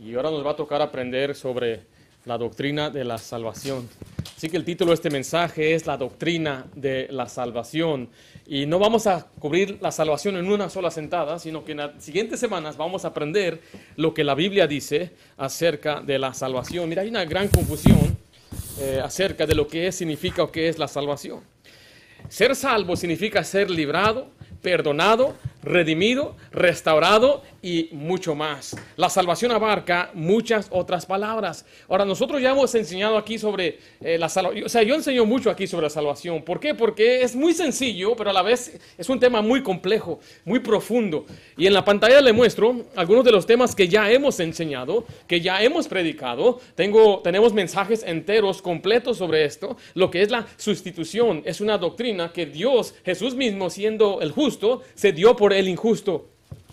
y ahora nos va a tocar aprender sobre la doctrina de la salvación. Así que el título de este mensaje es la doctrina de la salvación. Y no vamos a cubrir la salvación en una sola sentada, sino que en las siguientes semanas vamos a aprender lo que la Biblia dice acerca de la salvación. Mira, hay una gran confusión eh, acerca de lo que significa o qué es la salvación. Ser salvo significa ser librado, perdonado, redimido, restaurado y mucho más. La salvación abarca muchas otras palabras. Ahora, nosotros ya hemos enseñado aquí sobre eh, la salvación. O sea, yo enseño mucho aquí sobre la salvación. ¿Por qué? Porque es muy sencillo, pero a la vez es un tema muy complejo, muy profundo. Y en la pantalla le muestro algunos de los temas que ya hemos enseñado, que ya hemos predicado. Tengo, tenemos mensajes enteros, completos sobre esto. Lo que es la sustitución es una doctrina que Dios, Jesús mismo siendo el justo, se dio por el injusto.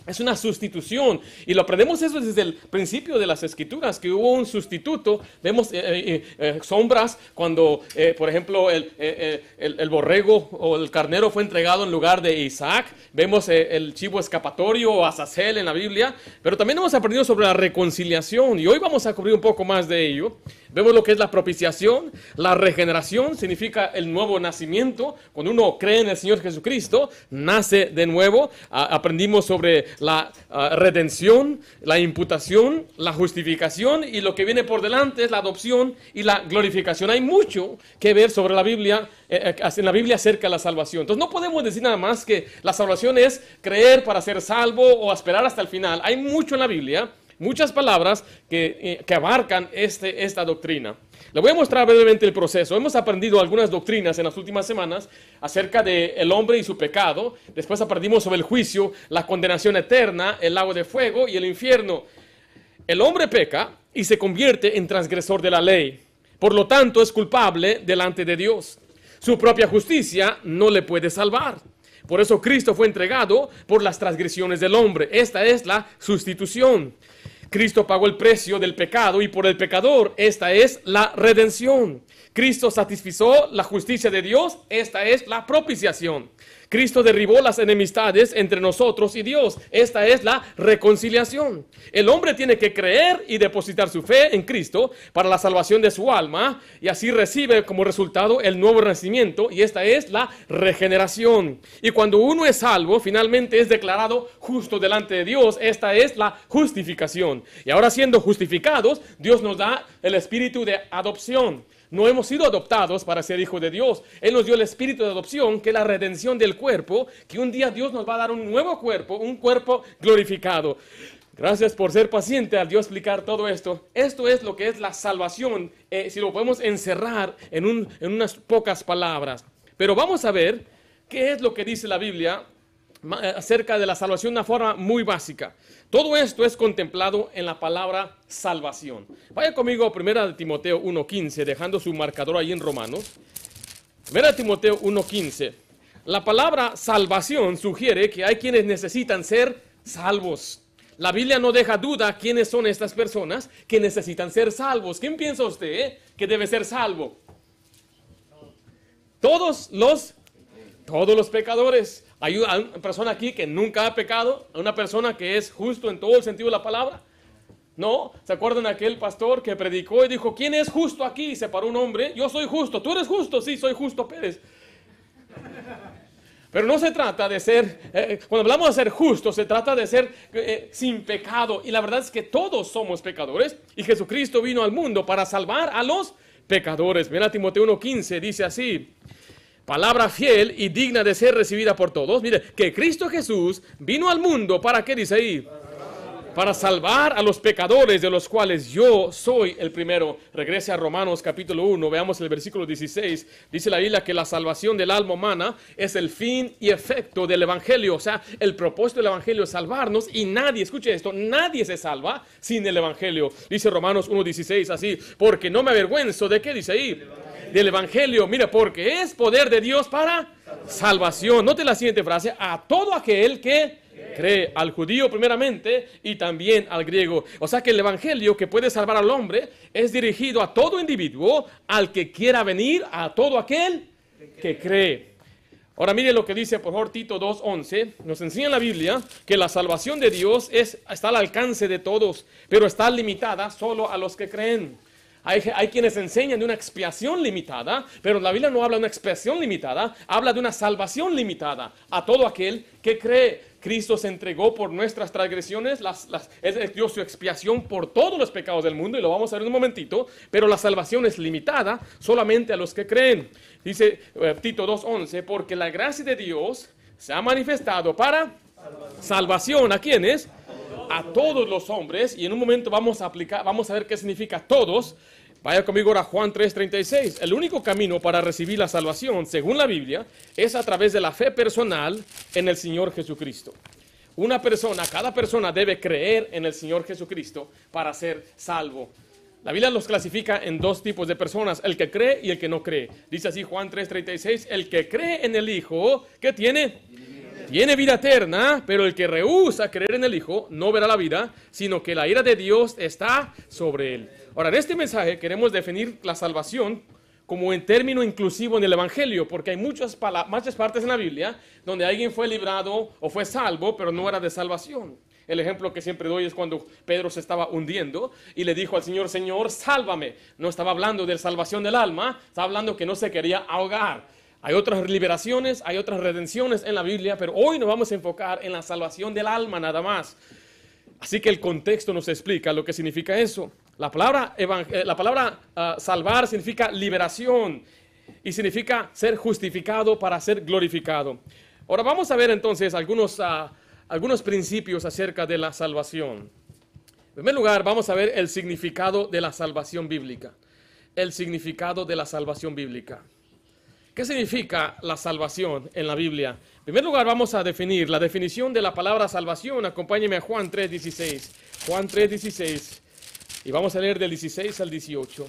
Es una sustitución. Y lo aprendemos eso desde el principio de las escrituras, que hubo un sustituto. Vemos eh, eh, eh, sombras cuando, por ejemplo, el, el, borrego o el carnero fue entregado en lugar de Isaac. Vemos el chivo escapatorio o Azazel en la Biblia. Pero también hemos aprendido sobre la reconciliación. Y hoy vamos a cubrir un poco más de ello. Vemos lo que es la propiciación, la regeneración, significa el nuevo nacimiento. Cuando uno cree en el Señor Jesucristo, nace de nuevo. aprendimos sobre la redención, la imputación, la justificación y lo que viene por delante es la adopción y la glorificación. Hay mucho que ver sobre la Biblia, eh, eh, en la Biblia acerca de la salvación. Entonces no podemos decir nada más que la salvación es creer para ser salvo o esperar hasta el final. Hay mucho en la Biblia muchas palabras que, eh, abarcan este, esta doctrina. Le voy a mostrar brevemente el proceso. Hemos aprendido algunas doctrinas en las últimas semanas acerca del el hombre y su pecado. Después aprendimos sobre el juicio, la condenación eterna, el lago de fuego y el infierno. El hombre peca y se convierte en transgresor de la ley. Por lo tanto, es culpable delante de Dios. Su propia justicia no le puede salvar. Por eso Cristo fue entregado por las transgresiones del hombre. Esta es la sustitución. Cristo pagó el precio del pecado y por el pecador esta es la redención. Cristo satisfizo la justicia de Dios, esta es la propiciación. Cristo derribó las enemistades entre nosotros y Dios. Esta es la reconciliación. El hombre tiene que creer y depositar su fe en Cristo para la salvación de su alma y así recibe como resultado el nuevo nacimiento y esta es la regeneración. Y cuando uno es salvo, finalmente es declarado justo delante de Dios. Esta es la justificación. Y ahora siendo justificados, Dios nos da el espíritu de adopción. No hemos sido adoptados para ser hijos de Dios. Él nos dio el espíritu de adopción, que es la redención del cuerpo, que un día Dios nos va a dar un nuevo cuerpo, un cuerpo glorificado. Gracias por ser paciente al Dios explicar todo esto. Esto es lo que es la salvación, eh, si lo podemos encerrar en, en unas pocas palabras. Pero vamos a ver qué es lo que dice la Biblia eh, acerca de la salvación de una forma muy básica. Todo esto es contemplado en la palabra salvación. Vaya conmigo a 1 Timoteo 1.15, dejando su marcador ahí en Romanos. 1 Timoteo 1.15. La palabra salvación sugiere que hay quienes necesitan ser salvos. La Biblia no deja duda quiénes son estas personas que necesitan ser salvos. ¿Quién piensa usted eh, que debe ser salvo? Todos los, todos los pecadores. Hay una persona aquí que nunca ha pecado, una persona que es justo en todo el sentido de la palabra. No, ¿se acuerdan aquel pastor que predicó y dijo, ¿quién es justo aquí? Se paró un hombre, yo soy justo, tú eres justo, sí, soy justo Pérez. Pero no se trata de ser, eh, cuando hablamos de ser justo, se trata de ser eh, sin pecado. Y la verdad es que todos somos pecadores y Jesucristo vino al mundo para salvar a los pecadores. Mira Timoteo 1.15, dice así, palabra fiel y digna de ser recibida por todos. Mire, que Cristo Jesús vino al mundo para qué dice ahí? Para salvar a los pecadores de los cuales yo soy el primero. Regrese a Romanos capítulo 1, veamos el versículo 16. Dice la Biblia que la salvación del alma humana es el fin y efecto del Evangelio. O sea, el propósito del Evangelio es salvarnos y nadie, escuche esto, nadie se salva sin el Evangelio. Dice Romanos 1.16 así, porque no me avergüenzo de qué dice ahí del Evangelio. Mira, porque es poder de Dios para salvación. Note la siguiente frase, a todo aquel que cree, al judío primeramente y también al griego. O sea que el Evangelio que puede salvar al hombre es dirigido a todo individuo, al que quiera venir, a todo aquel que cree. Ahora mire lo que dice por favor Tito 2.11. Nos enseña la Biblia que la salvación de Dios es, está al alcance de todos, pero está limitada solo a los que creen. Hay, quienes enseñan de una expiación limitada, pero la Biblia no habla de una expiación limitada, habla de una salvación limitada a todo aquel que cree. Cristo se entregó por nuestras transgresiones, las, dio su expiación por todos los pecados del mundo, y lo vamos a ver en un momentito, pero la salvación es limitada solamente a los que creen. Dice eh, Tito 2.11, porque la gracia de Dios se ha manifestado para salvación. salvación. ¿A quiénes? A todos los hombres, y en un momento vamos a aplicar, vamos a ver qué significa todos. Vaya conmigo ahora a Juan 3:36. El único camino para recibir la salvación, según la Biblia, es a través de la fe personal en el Señor Jesucristo. Una persona, cada persona debe creer en el Señor Jesucristo para ser salvo. La Biblia los clasifica en dos tipos de personas, el que cree y el que no cree. Dice así Juan 3:36, el que cree en el Hijo, ¿qué tiene? Tiene vida eterna, pero el que rehúsa creer en el Hijo no verá la vida, sino que la ira de Dios está sobre él. Ahora, en este mensaje queremos definir la salvación como en término inclusivo en el Evangelio, porque hay muchas, muchas partes en la Biblia donde alguien fue librado o fue salvo, pero no era de salvación. El ejemplo que siempre doy es cuando Pedro se estaba hundiendo y le dijo al Señor, Señor, sálvame. No estaba hablando de salvación del alma, estaba hablando que no se quería ahogar. Hay otras liberaciones, hay otras redenciones en la Biblia, pero hoy nos vamos a enfocar en la salvación del alma nada más. Así que el contexto nos explica lo que significa eso. La palabra, eh, uh, salvar significa liberación y significa ser justificado para ser glorificado. Ahora vamos a ver entonces algunos, uh, algunos principios acerca de la salvación. En primer lugar, vamos a ver el significado de la salvación bíblica. El significado de la salvación bíblica. ¿Qué significa la salvación en la Biblia? En primer lugar, vamos a definir la definición de la palabra salvación. Acompáñeme a Juan 3.16. Juan 3.16. Y vamos a leer del 16 al 18.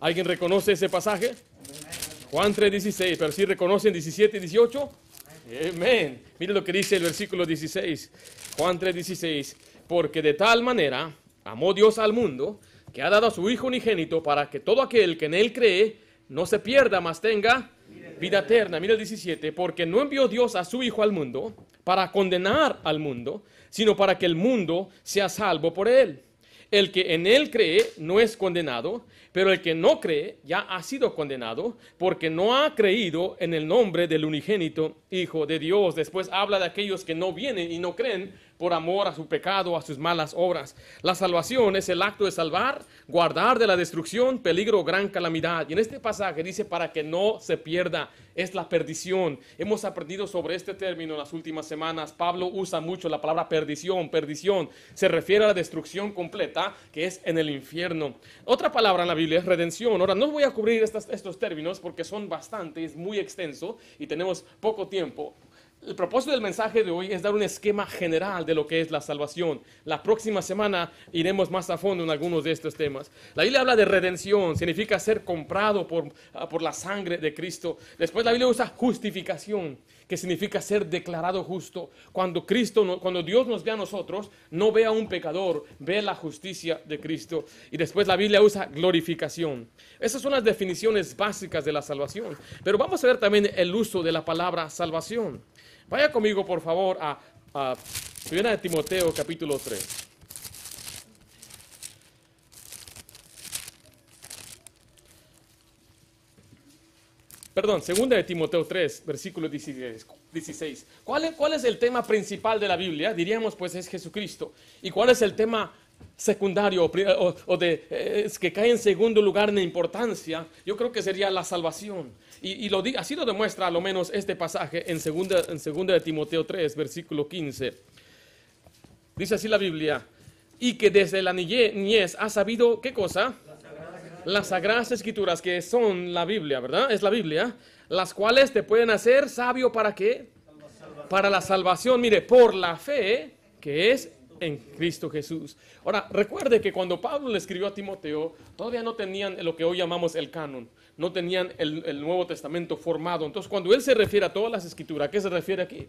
¿Alguien reconoce ese pasaje? Juan 3.16, pero si ¿sí reconocen 17 y 18. Amén. Mire lo que dice el versículo 16. Juan 3.16. Porque de tal manera amó Dios al mundo que ha dado a su Hijo unigénito para que todo aquel que en él cree no se pierda, mas tenga vida eterna. Mira el 17. Porque no envió Dios a su Hijo al mundo para condenar al mundo, sino para que el mundo sea salvo por él. El que en él cree no es condenado, pero el que no cree ya ha sido condenado porque no ha creído en el nombre del unigénito Hijo de Dios. Después habla de aquellos que no vienen y no creen por amor a su pecado, a sus malas obras. La salvación es el acto de salvar, guardar de la destrucción, peligro, gran calamidad. Y en este pasaje dice para que no se pierda, es la perdición. Hemos aprendido sobre este término en las últimas semanas. Pablo usa mucho la palabra perdición, perdición. Se refiere a la destrucción completa que es en el infierno. Otra palabra en la Biblia es redención. Ahora, no voy a cubrir estos, términos porque son bastantes, muy extenso y tenemos poco tiempo. El propósito del mensaje de hoy es dar un esquema general de lo que es la salvación. La próxima semana iremos más a fondo en algunos de estos temas. La Biblia habla de redención, significa ser comprado por, ah, por la sangre de Cristo. Después la Biblia usa justificación, que significa ser declarado justo. Cuando Cristo, cuando Dios nos ve a nosotros, no ve a un pecador, ve la justicia de Cristo. Y después la Biblia usa glorificación. Esas son las definiciones básicas de la salvación. Pero vamos a ver también el uso de la palabra salvación. Vaya conmigo, por favor, a, a 1 Timoteo capítulo 3. Perdón, 2 de Timoteo 3, versículo 16. ¿Cuál es, ¿Cuál es el tema principal de la Biblia? Diríamos, pues es Jesucristo. ¿Y cuál es el tema secundario o, o de, eh, que cae en segundo lugar en importancia? Yo creo que sería la salvación. Y, lo, así lo demuestra a lo menos este pasaje en 2 en segunda de Timoteo 3, versículo 15. Dice así la Biblia, y que desde la niñez ha sabido, ¿qué cosa? Las sagradas escrituras que son la Biblia, ¿verdad? Es la Biblia, las cuales te pueden hacer sabio para qué? Para la salvación, mire, por la fe que es en Cristo Jesús. Ahora, recuerde que cuando Pablo le escribió a Timoteo, todavía no tenían lo que hoy llamamos el canon no tenían el, Nuevo Testamento formado. Entonces, cuando él se refiere a todas las escrituras, ¿a qué se refiere aquí?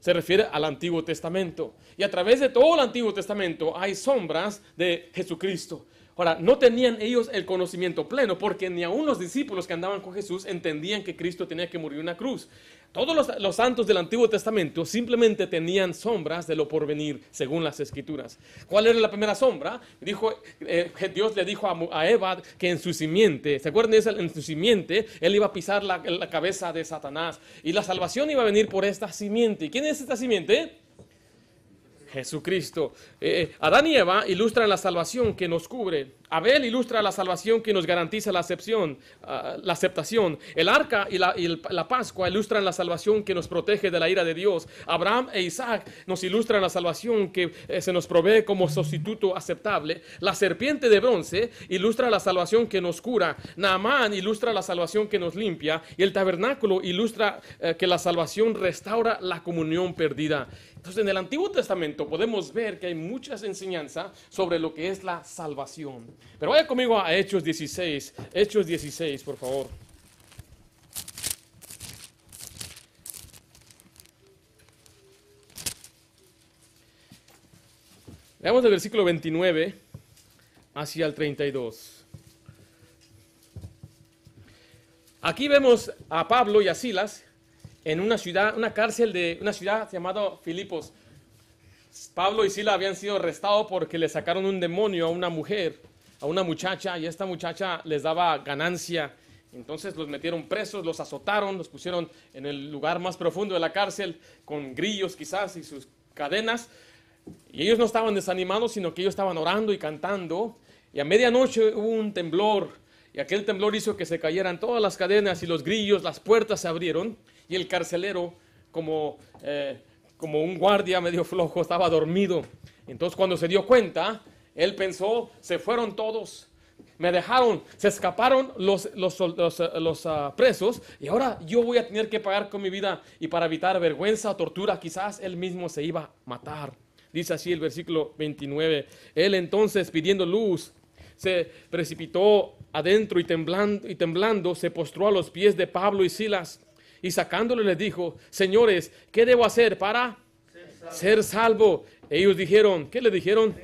Se refiere al Antiguo Testamento. Y a través de todo el Antiguo Testamento hay sombras de Jesucristo. Ahora, no tenían ellos el conocimiento pleno porque ni aun los discípulos que andaban con Jesús entendían que Cristo tenía que morir en una cruz. Todos los, santos del Antiguo Testamento simplemente tenían sombras de lo porvenir, según las Escrituras. ¿Cuál era la primera sombra? Dijo, eh, Dios le dijo a, Eva que en su simiente, ¿se acuerdan de eso? En su simiente, él iba a pisar la, cabeza de Satanás. Y la salvación iba a venir por esta simiente. ¿Quién es esta simiente? Jesucristo. Eh, Adán y Eva ilustran la salvación que nos cubre. Abel ilustra la salvación que nos garantiza la uh, la aceptación. El arca y, la, y la, Pascua ilustran la salvación que nos protege de la ira de Dios. Abraham e Isaac nos ilustran la salvación que eh, se nos provee como sustituto aceptable. La serpiente de bronce ilustra la salvación que nos cura. Naamán ilustra la salvación que nos limpia. Y el tabernáculo ilustra eh, que la salvación restaura la comunión perdida. Entonces, en el Antiguo Testamento podemos ver que hay muchas enseñanzas sobre lo que es la salvación. Pero vaya conmigo a Hechos 16. Hechos 16, por favor. Veamos el versículo 29 hacia el 32. Aquí vemos a Pablo y a Silas en una ciudad, una cárcel de una ciudad llamada Filipos. Pablo y Silas habían sido arrestados porque le sacaron un demonio a una mujer, a una muchacha, y esta muchacha les daba ganancia. Entonces los metieron presos, los azotaron, los pusieron en el lugar más profundo de la cárcel, con grillos quizás y sus cadenas. Y ellos no estaban desanimados, sino que ellos estaban orando y cantando. Y a medianoche hubo un temblor, y aquel temblor hizo que se cayeran todas las cadenas y los grillos, las puertas se abrieron y el carcelero, como, eh, como un guardia medio flojo, estaba dormido. Entonces cuando se dio cuenta, él pensó, se fueron todos, me dejaron, se escaparon los, los, los, los uh, presos y ahora yo voy a tener que pagar con mi vida y para evitar vergüenza o tortura quizás él mismo se iba a matar. Dice así el versículo 29. Él entonces pidiendo luz se precipitó adentro y temblando, y temblando se postró a los pies de Pablo y Silas y sacándolo les dijo, señores, ¿qué debo hacer para ser salvo? Ellos dijeron, ¿qué le dijeron?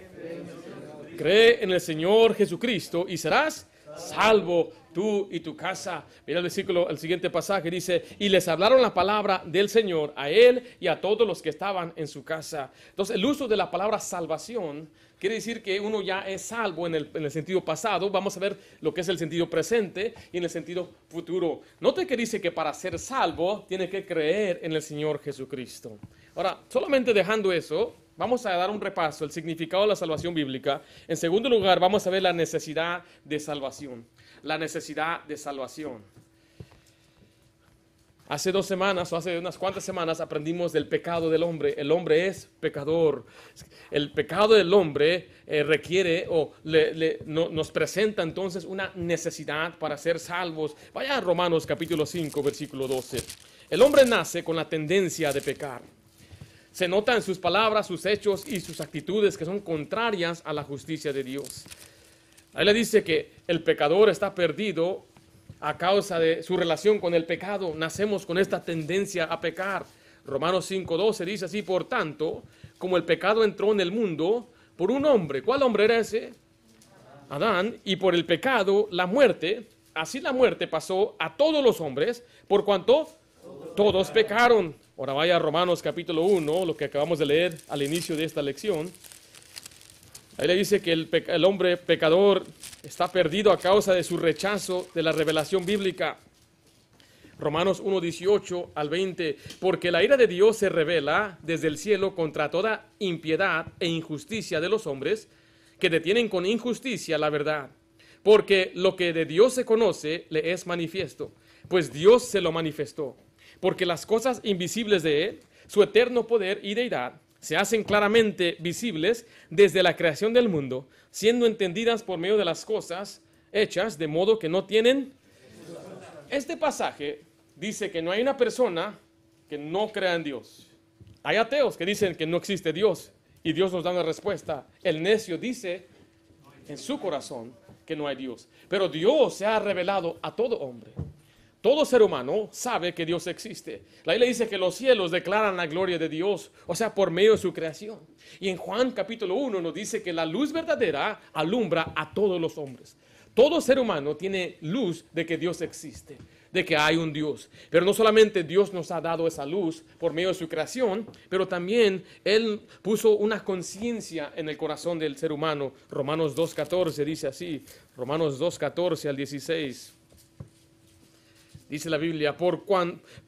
Cree en el Señor Jesucristo y serás salvo tú y tu casa. Mira el versículo, el siguiente pasaje dice, y les hablaron la palabra del Señor a él y a todos los que estaban en su casa. Entonces, el uso de la palabra salvación quiere decir que uno ya es salvo en el, en el, sentido pasado. Vamos a ver lo que es el sentido presente y en el sentido futuro. Note que dice que para ser salvo tiene que creer en el Señor Jesucristo. Ahora, solamente dejando eso, vamos a dar un repaso, el significado de la salvación bíblica. En segundo lugar, vamos a ver la necesidad de salvación. La necesidad de salvación. Hace dos semanas o hace unas cuantas semanas aprendimos del pecado del hombre. El hombre es pecador. El pecado del hombre eh, requiere o le, no, nos presenta entonces una necesidad para ser salvos. Vaya a Romanos capítulo 5, versículo 12. El hombre nace con la tendencia de pecar. Se nota en sus palabras, sus hechos y sus actitudes que son contrarias a la justicia de Dios. Ahí le dice que el pecador está perdido a causa de su relación con el pecado, nacemos con esta tendencia a pecar. Romanos 5.12 dice así, por tanto, como el pecado entró en el mundo por un hombre, ¿cuál hombre era ese? Adán, y por el pecado la muerte, así la muerte pasó a todos los hombres, por cuanto todos pecaron. Ahora vaya a Romanos capítulo 1, lo que acabamos de leer al inicio de esta lección. Ahí le dice que el, el, hombre pecador está perdido a causa de su rechazo de la revelación bíblica. Romanos 1, 18 al 20, porque la ira de Dios se revela desde el cielo contra toda impiedad e injusticia de los hombres que detienen con injusticia la verdad. Porque lo que de Dios se conoce le es manifiesto, pues Dios se lo manifestó. Porque las cosas invisibles de Él, su eterno poder y deidad, se hacen claramente visibles desde la creación del mundo, siendo entendidas por medio de las cosas hechas, de modo que no tienen... Este pasaje dice que no hay una persona que no crea en Dios. Hay ateos que dicen que no existe Dios y Dios nos da una respuesta. El necio dice en su corazón que no hay Dios. Pero Dios se ha revelado a todo hombre. Todo ser humano sabe que Dios existe. La Biblia dice que los cielos declaran la gloria de Dios, o sea, por medio de su creación. Y en Juan capítulo 1 nos dice que la luz verdadera alumbra a todos los hombres. Todo ser humano tiene luz de que Dios existe, de que hay un Dios. Pero no solamente Dios nos ha dado esa luz por medio de su creación, pero también Él puso una conciencia en el corazón del ser humano. Romanos 2.14 dice así, Romanos 2.14 al 16. Dice la Biblia, por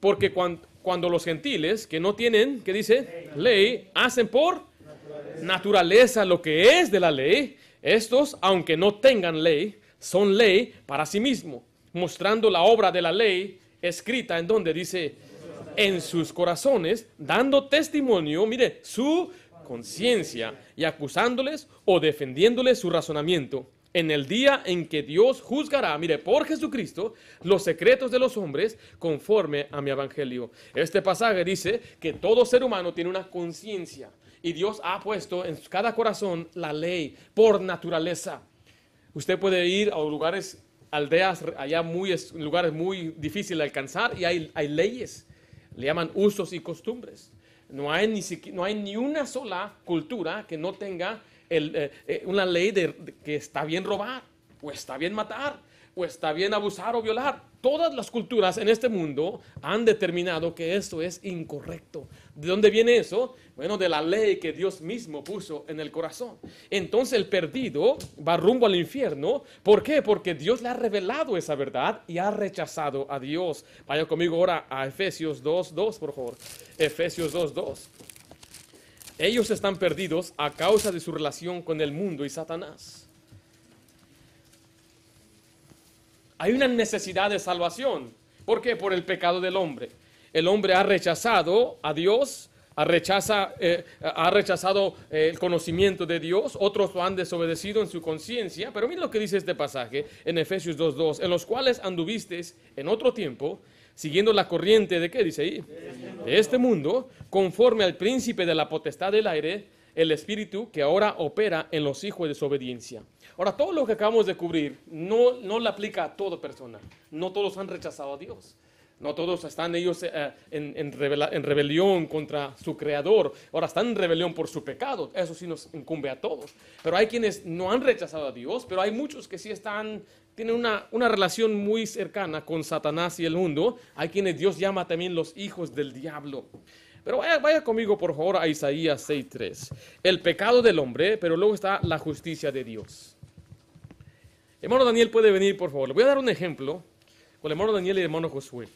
porque cuando los gentiles que no tienen, ¿qué dice? Ley, hacen por naturaleza lo que es de la ley, estos, aunque no tengan ley, son ley para sí mismo, mostrando la obra de la ley escrita en donde dice, en sus corazones, dando testimonio, mire, su conciencia y acusándoles o defendiéndoles su razonamiento en el día en que Dios juzgará, mire, por Jesucristo, los secretos de los hombres conforme a mi evangelio. Este pasaje dice que todo ser humano tiene una conciencia y Dios ha puesto en cada corazón la ley por naturaleza. Usted puede ir a lugares, aldeas, allá muy, lugares muy difíciles de alcanzar y hay, hay leyes, le llaman usos y costumbres. No hay, ni, no hay ni una sola cultura que no tenga eh, eh, una ley de, que está bien robar, o está bien matar, o está bien abusar o violar. Todas las culturas en este mundo han determinado que esto es incorrecto. ¿De dónde viene eso? Bueno, de la ley que Dios mismo puso en el corazón. Entonces el perdido va rumbo al infierno. ¿Por qué? Porque Dios le ha revelado esa verdad y ha rechazado a Dios. Vaya conmigo ahora a Efesios 2.2, por favor. Efesios 2.2. Ellos están perdidos a causa de su relación con el mundo y Satanás. Hay una necesidad de salvación. ¿Por qué? Por el pecado del hombre. El hombre ha rechazado a Dios, ha, eh, ha rechazado eh, el conocimiento de Dios, otros lo han desobedecido en su conciencia, pero mira lo que dice este pasaje en Efesios 2.2, en los cuales anduvisteis en otro tiempo siguiendo la corriente de qué dice ahí, de este mundo, conforme al príncipe de la potestad del aire, el espíritu que ahora opera en los hijos de desobediencia. Ahora, todo lo que acabamos de cubrir no, no le aplica a toda persona. No todos han rechazado a Dios. No todos están ellos eh, en, en, rebelión contra su creador. Ahora están en rebelión por su pecado. Eso sí nos incumbe a todos. Pero hay quienes no han rechazado a Dios, pero hay muchos que sí están tienen una, una, relación muy cercana con Satanás y el mundo. Hay quienes Dios llama también los hijos del diablo. Pero vaya, vaya conmigo por favor a Isaías 6.3. El pecado del hombre, pero luego está la justicia de Dios. Hermano Daniel puede venir, por favor. Le voy a dar un ejemplo con el hermano Daniel y el hermano Josué.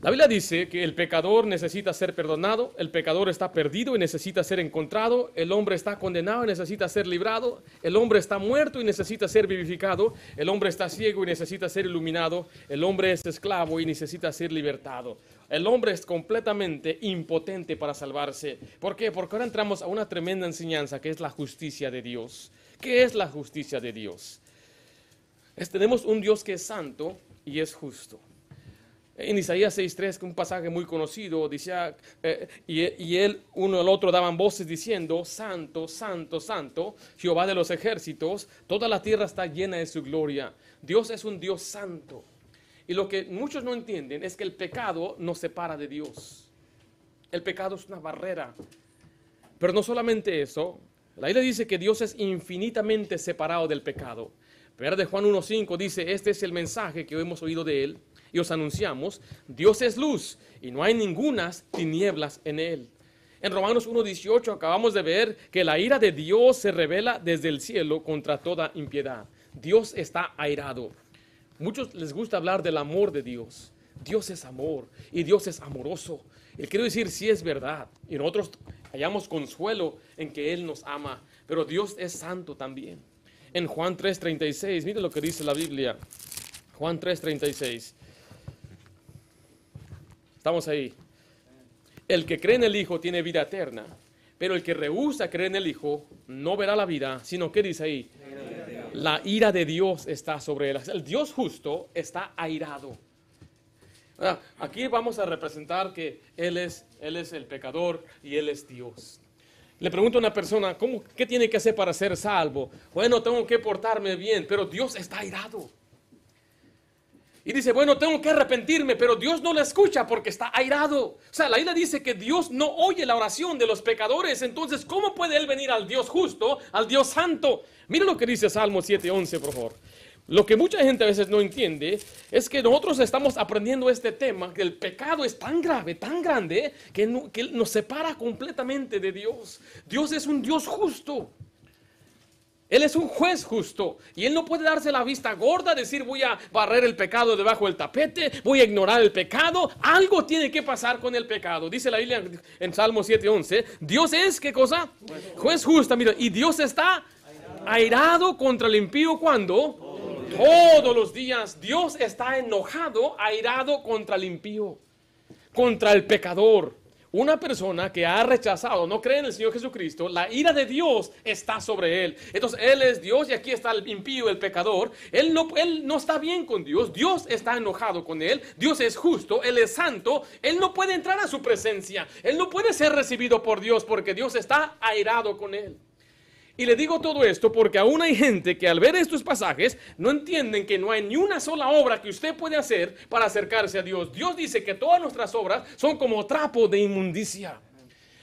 La Biblia dice que el pecador necesita ser perdonado, el pecador está perdido y necesita ser encontrado, el hombre está condenado y necesita ser librado, el hombre está muerto y necesita ser vivificado, el hombre está ciego y necesita ser iluminado, el hombre es esclavo y necesita ser libertado. El hombre es completamente impotente para salvarse. ¿Por qué? Porque ahora entramos a una tremenda enseñanza que es la justicia de Dios. ¿Qué es la justicia de Dios? tenemos un Dios que es santo y es justo. En Isaías 6.3, que un pasaje muy conocido, decía, eh, y, él, uno al otro daban voces diciendo, Santo, Santo, Santo, Jehová de los ejércitos, toda la tierra está llena de su gloria. Dios es un Dios santo. Y lo que muchos no entienden es que el pecado nos separa de Dios. El pecado es una barrera. Pero no solamente eso, la Biblia dice que Dios es infinitamente separado del pecado. Pero de Juan 1.5 dice, este es el mensaje que hemos oído de él y os anunciamos, Dios es luz y no hay ningunas tinieblas en él. En Romanos 1.18 acabamos de ver que la ira de Dios se revela desde el cielo contra toda impiedad. Dios está airado. Muchos les gusta hablar del amor de Dios. Dios es amor y Dios es amoroso. Y quiero decir, sí es verdad. Y nosotros hallamos consuelo en que Él nos ama. Pero Dios es santo también. En Juan 3.36, mire lo que dice la Biblia. Juan 3.36. Estamos ahí. El que cree en el Hijo tiene vida eterna, pero el que rehúsa creer en el Hijo no verá la vida, sino que dice ahí, la ira de Dios está sobre él. El Dios justo está airado. Ah, aquí vamos a representar que él es, él es el pecador y Él es Dios. Le pregunto a una persona, ¿cómo, ¿qué tiene que hacer para ser salvo? Bueno, tengo que portarme bien, pero Dios está airado. Y dice, bueno, tengo que arrepentirme, pero Dios no la escucha porque está airado. O sea, la isla dice que Dios no oye la oración de los pecadores. Entonces, ¿cómo puede Él venir al Dios justo, al Dios santo? Mira lo que dice Salmo 7.11, por favor. Lo que mucha gente a veces no entiende es que nosotros estamos aprendiendo este tema, que el pecado es tan grave, tan grande, que, que nos separa completamente de Dios. Dios es un Dios justo. Él es un juez justo y él no puede darse la vista gorda, decir voy a barrer el pecado debajo del tapete, voy a ignorar el pecado. Algo tiene que pasar con el pecado. Dice la Biblia en Salmo 7:11, Dios es qué cosa? Juez justo, mira, y Dios está airado contra el impío cuando todos los días Dios está enojado, airado contra el impío, contra el pecador. Una persona que ha rechazado, no cree en el Señor Jesucristo, la ira de Dios está sobre él. Entonces Él es Dios y aquí está el impío, el pecador. Él no, él no está bien con Dios, Dios está enojado con él, Dios es justo, Él es santo, Él no puede entrar a su presencia, Él no puede ser recibido por Dios porque Dios está airado con él. Y le digo todo esto porque aún hay gente que al ver estos pasajes no entienden que no hay ni una sola obra que usted puede hacer para acercarse a Dios. Dios dice que todas nuestras obras son como trapo de inmundicia.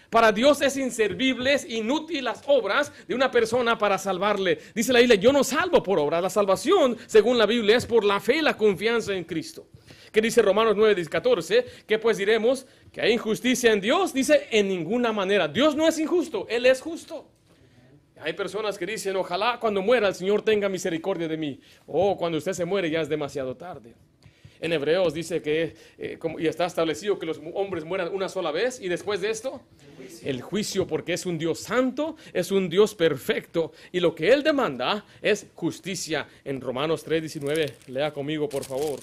Para Dios es inservibles, inútiles las obras de una persona para salvarle. Dice la Biblia, yo no salvo por obra. La salvación, según la Biblia, es por la fe y la confianza en Cristo. ¿Qué dice Romanos 9, 14? Que pues diremos que hay injusticia en Dios. Dice, en ninguna manera. Dios no es injusto, Él es justo. Hay personas que dicen, ojalá cuando muera el Señor tenga misericordia de mí. O oh, cuando usted se muere ya es demasiado tarde. En Hebreos dice que, eh, y está establecido que los hombres mueran una sola vez y después de esto, el juicio, porque es un Dios santo, es un Dios perfecto y lo que Él demanda es justicia. En Romanos 3:19, lea conmigo por favor.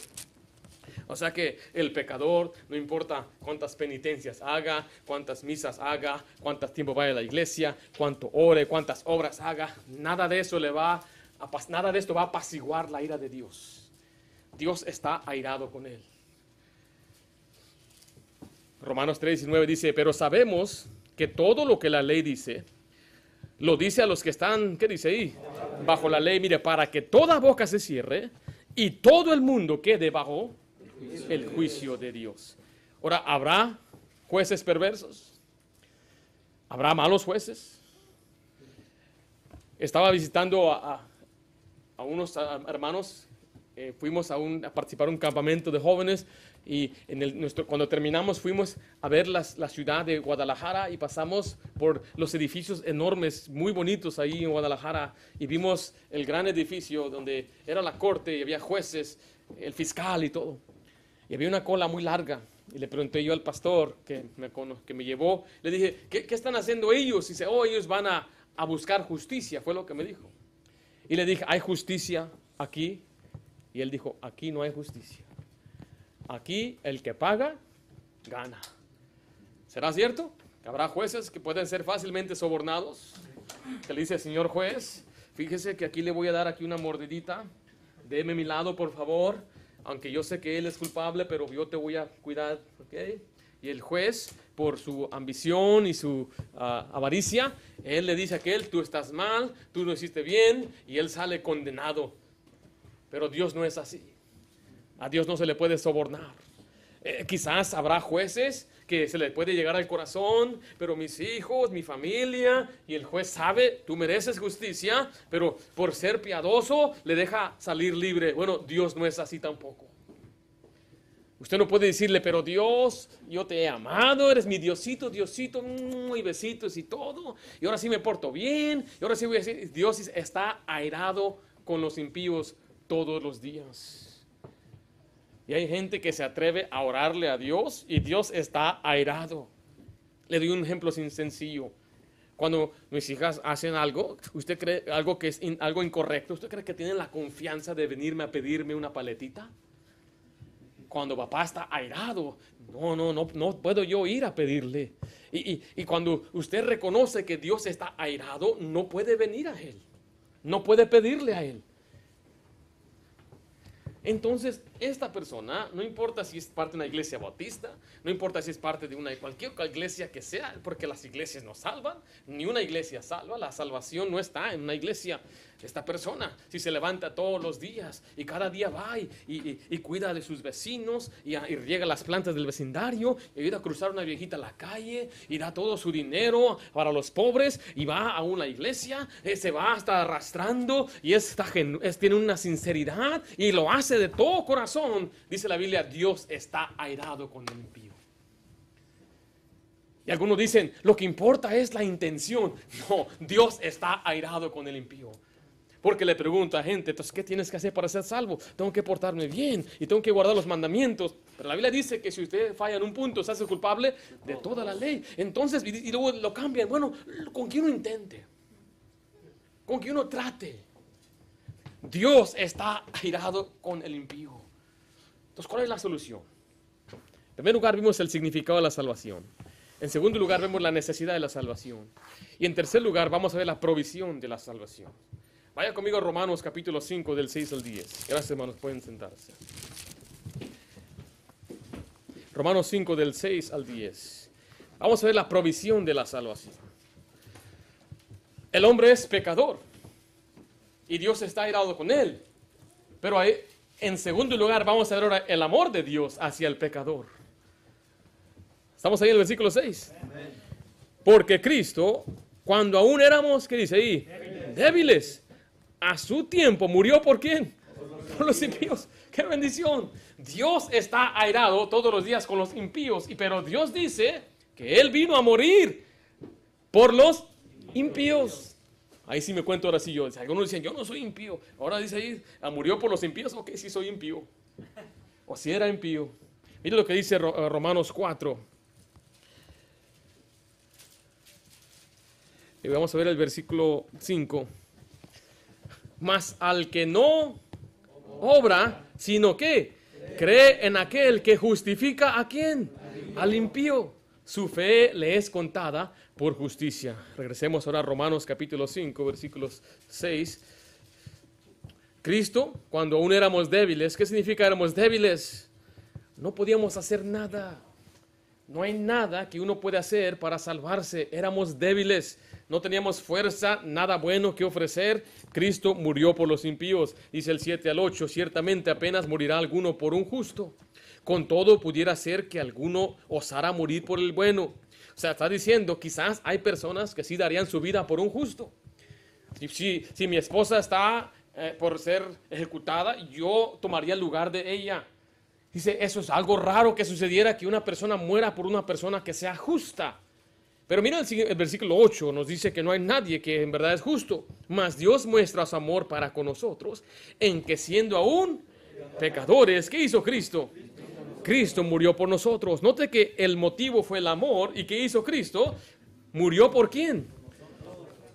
O sea que el pecador, no importa cuántas penitencias haga, cuántas misas haga, cuántas tiempo vaya a la iglesia, cuánto ore, cuántas obras haga, nada de eso le va a, nada de esto va a apaciguar la ira de Dios. Dios está airado con él. Romanos 3:19 dice, pero sabemos que todo lo que la ley dice, lo dice a los que están, ¿qué dice ahí? Bajo la ley, mire, para que toda boca se cierre y todo el mundo quede bajo el juicio de Dios. Ahora, ¿habrá jueces perversos? ¿Habrá malos jueces? Estaba visitando a, unos hermanos, eh, fuimos a, un, participar en un campamento de jóvenes y cuando terminamos fuimos a ver la ciudad de Guadalajara y pasamos por los edificios enormes, muy bonitos ahí en Guadalajara y vimos el gran edificio donde era la corte y había jueces, el fiscal y todo. Y había una cola muy larga. Y le pregunté yo al pastor que me, que me llevó, le dije, ¿qué, ¿qué, están haciendo ellos? Y dice, oh, ellos van a, a buscar justicia, fue lo que me dijo. Y le dije, ¿hay justicia aquí? Y él dijo, aquí no hay justicia. Aquí el que paga, gana. ¿Será cierto? Que habrá jueces que pueden ser fácilmente sobornados. Que le dice, señor juez, fíjese que aquí le voy a dar aquí una mordidita. Deme mi lado, por favor aunque yo sé que él es culpable, pero yo te voy a cuidar. Y el juez, por su ambición y su ah, avaricia, él le dice a aquel, tú estás mal, tú no hiciste bien, y él sale condenado. Pero Dios no es así. A Dios no se le puede sobornar. Eh, quizás habrá jueces que se le puede llegar al corazón, pero mis hijos, mi familia, y el juez sabe, tú mereces justicia, pero por ser piadoso le deja salir libre. Bueno, Dios no es así tampoco. Usted no puede decirle, pero Dios, yo te he amado, eres mi Diosito, Diosito, mm, y besitos y todo, y ahora sí me porto bien, y ahora sí voy a decir, Dios está airado con los impíos todos los días. Y hay gente que se atreve a orarle a Dios y Dios está airado. Le doy un ejemplo sencillo. Cuando mis hijas hacen algo, usted cree algo que es algo incorrecto, ¿usted cree que tienen la confianza de venirme a pedirme una paletita? Cuando papá está airado, no, no, no, no puedo yo ir a pedirle. Y, y cuando usted reconoce que Dios está airado, no puede venir a Él. No puede pedirle a Él. Entonces, esta persona, no importa si es parte de una iglesia bautista, no importa si es parte de una cualquier iglesia que sea, porque las iglesias no salvan, ni una iglesia salva, la salvación no está en una iglesia. Esta persona, si se levanta todos los días y cada día va y, cuida de sus vecinos y, riega las plantas del vecindario y ayuda a cruzar una viejita a la calle y da todo su dinero para los pobres y va a una iglesia, eh, se va hasta arrastrando y está, es, tiene una sinceridad y lo hace de todo corazón, dice la Biblia, Dios está airado con el impío. Y algunos dicen, lo que importa es la intención. No, Dios está airado con el impío. Porque le pregunta a gente, entonces, ¿qué tienes que hacer para ser salvo? Tengo que portarme bien y tengo que guardar los mandamientos. Pero la Biblia dice que si usted falla en un punto, se hace culpable de toda la ley. Entonces, y, luego lo cambian. Bueno, con que uno intente, con que uno trate. Dios está airado con el impío. Entonces, ¿cuál es la solución? En primer lugar, vimos el significado de la salvación. En segundo lugar, vemos la necesidad de la salvación. Y en tercer lugar, vamos a ver la provisión de la salvación. Vaya conmigo a Romanos capítulo 5 del 6 al 10. Gracias hermanos, pueden sentarse. Romanos 5 del 6 al 10. Vamos a ver la provisión de la salvación. El hombre es pecador y Dios está airado con él. Pero en segundo lugar vamos a ver ahora el amor de Dios hacia el pecador. Estamos ahí en el versículo 6. Porque Cristo, cuando aún éramos, ¿qué dice ahí? Débiles a su tiempo murió por quién? Por los impíos. ¡Qué bendición! Dios está airado todos los días con los impíos, y pero Dios dice que Él vino a morir por los impíos. Ahí sí me cuento ahora sí yo. Algunos dicen, yo no soy impío. Ahora dice ahí, ah, murió por los impíos. Ok, sí soy impío. O si era impío. Mire lo que dice eh, Romanos 4. Y vamos a ver el versículo 5 mas al que no obra, sino que cree en aquel que justifica a quién? Al impío. Su fe le es contada por justicia. Regresemos ahora a Romanos capítulo 5, versículos 6. Cristo, cuando aún éramos débiles, ¿qué significa éramos débiles? No podíamos hacer nada. No hay nada que uno pueda hacer para salvarse. Éramos débiles no teníamos fuerza, nada bueno que ofrecer. Cristo murió por los impíos. Dice el 7 al 8, ciertamente apenas morirá alguno por un justo. Con todo pudiera ser que alguno osara morir por el bueno. O sea, está diciendo, quizás hay personas que sí darían su vida por un justo. Si, si, mi esposa está eh, por ser ejecutada, yo tomaría el lugar de ella. Dice, eso es algo raro que sucediera que una persona muera por una persona que sea justa. Pero mira el, versículo 8, nos dice que no hay nadie que en verdad es justo, mas Dios muestra su amor para con nosotros, en que siendo aún pecadores, ¿qué hizo Cristo? Cristo murió por nosotros. Note que el motivo fue el amor y ¿qué hizo Cristo? Murió por quién?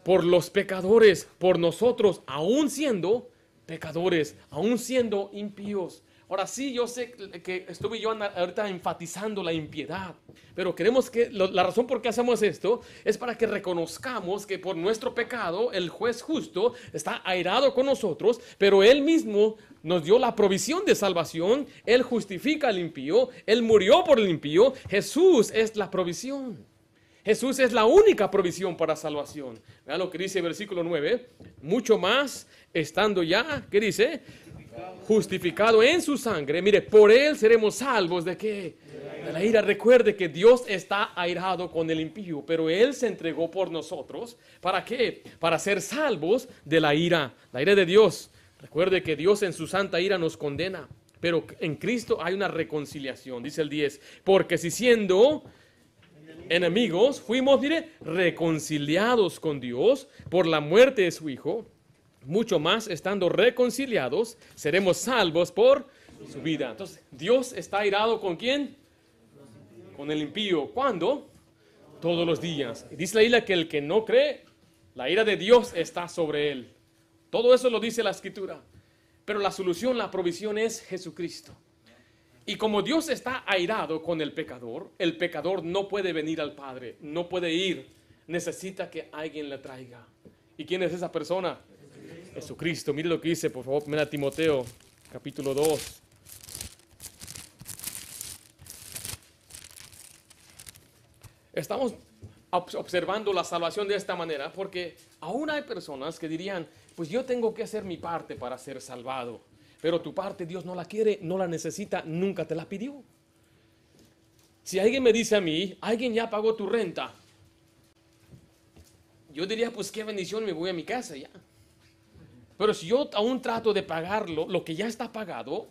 Por los pecadores, por nosotros, aún siendo pecadores, aún siendo impíos. Ahora sí, yo sé que estuve yo ahorita enfatizando la impiedad, pero queremos que la razón por qué hacemos esto es para que reconozcamos que por nuestro pecado el juez justo está airado con nosotros, pero él mismo nos dio la provisión de salvación, él justifica al impío, él murió por el impío, Jesús es la provisión. Jesús es la única provisión para salvación. Vean lo que dice el versículo 9. Mucho más, estando ya, ¿qué dice? justificado en su sangre, mire, por él seremos salvos de qué? De la ira. Recuerde que Dios está airado con el impío, pero él se entregó por nosotros. ¿Para qué? Para ser salvos de la ira, la ira de Dios. Recuerde que Dios en su santa ira nos condena, pero en Cristo hay una reconciliación, dice el 10, porque si siendo enemigos fuimos, mire, reconciliados con Dios por la muerte de su Hijo, mucho más estando reconciliados, seremos salvos por su vida. Entonces, Dios está irado con quién? Con el impío. ¿Cuándo? Todos los días. Dice la isla que el que no cree, la ira de Dios está sobre él. Todo eso lo dice la escritura. Pero la solución, la provisión es Jesucristo. Y como Dios está airado con el pecador, el pecador no puede venir al Padre, no puede ir, necesita que alguien le traiga. ¿Y quién es esa persona? Jesucristo. Mire lo que dice, por favor, mira Timoteo, capítulo 2. Estamos observando la salvación de esta manera porque aún hay personas que dirían, pues yo tengo que hacer mi parte para ser salvado, pero tu parte Dios no la quiere, no la necesita, nunca te la pidió. Si alguien me dice a mí, alguien ya pagó tu renta, yo diría, pues qué bendición, me voy a mi casa ya. Pero si yo aún trato de pagarlo, lo que ya está pagado,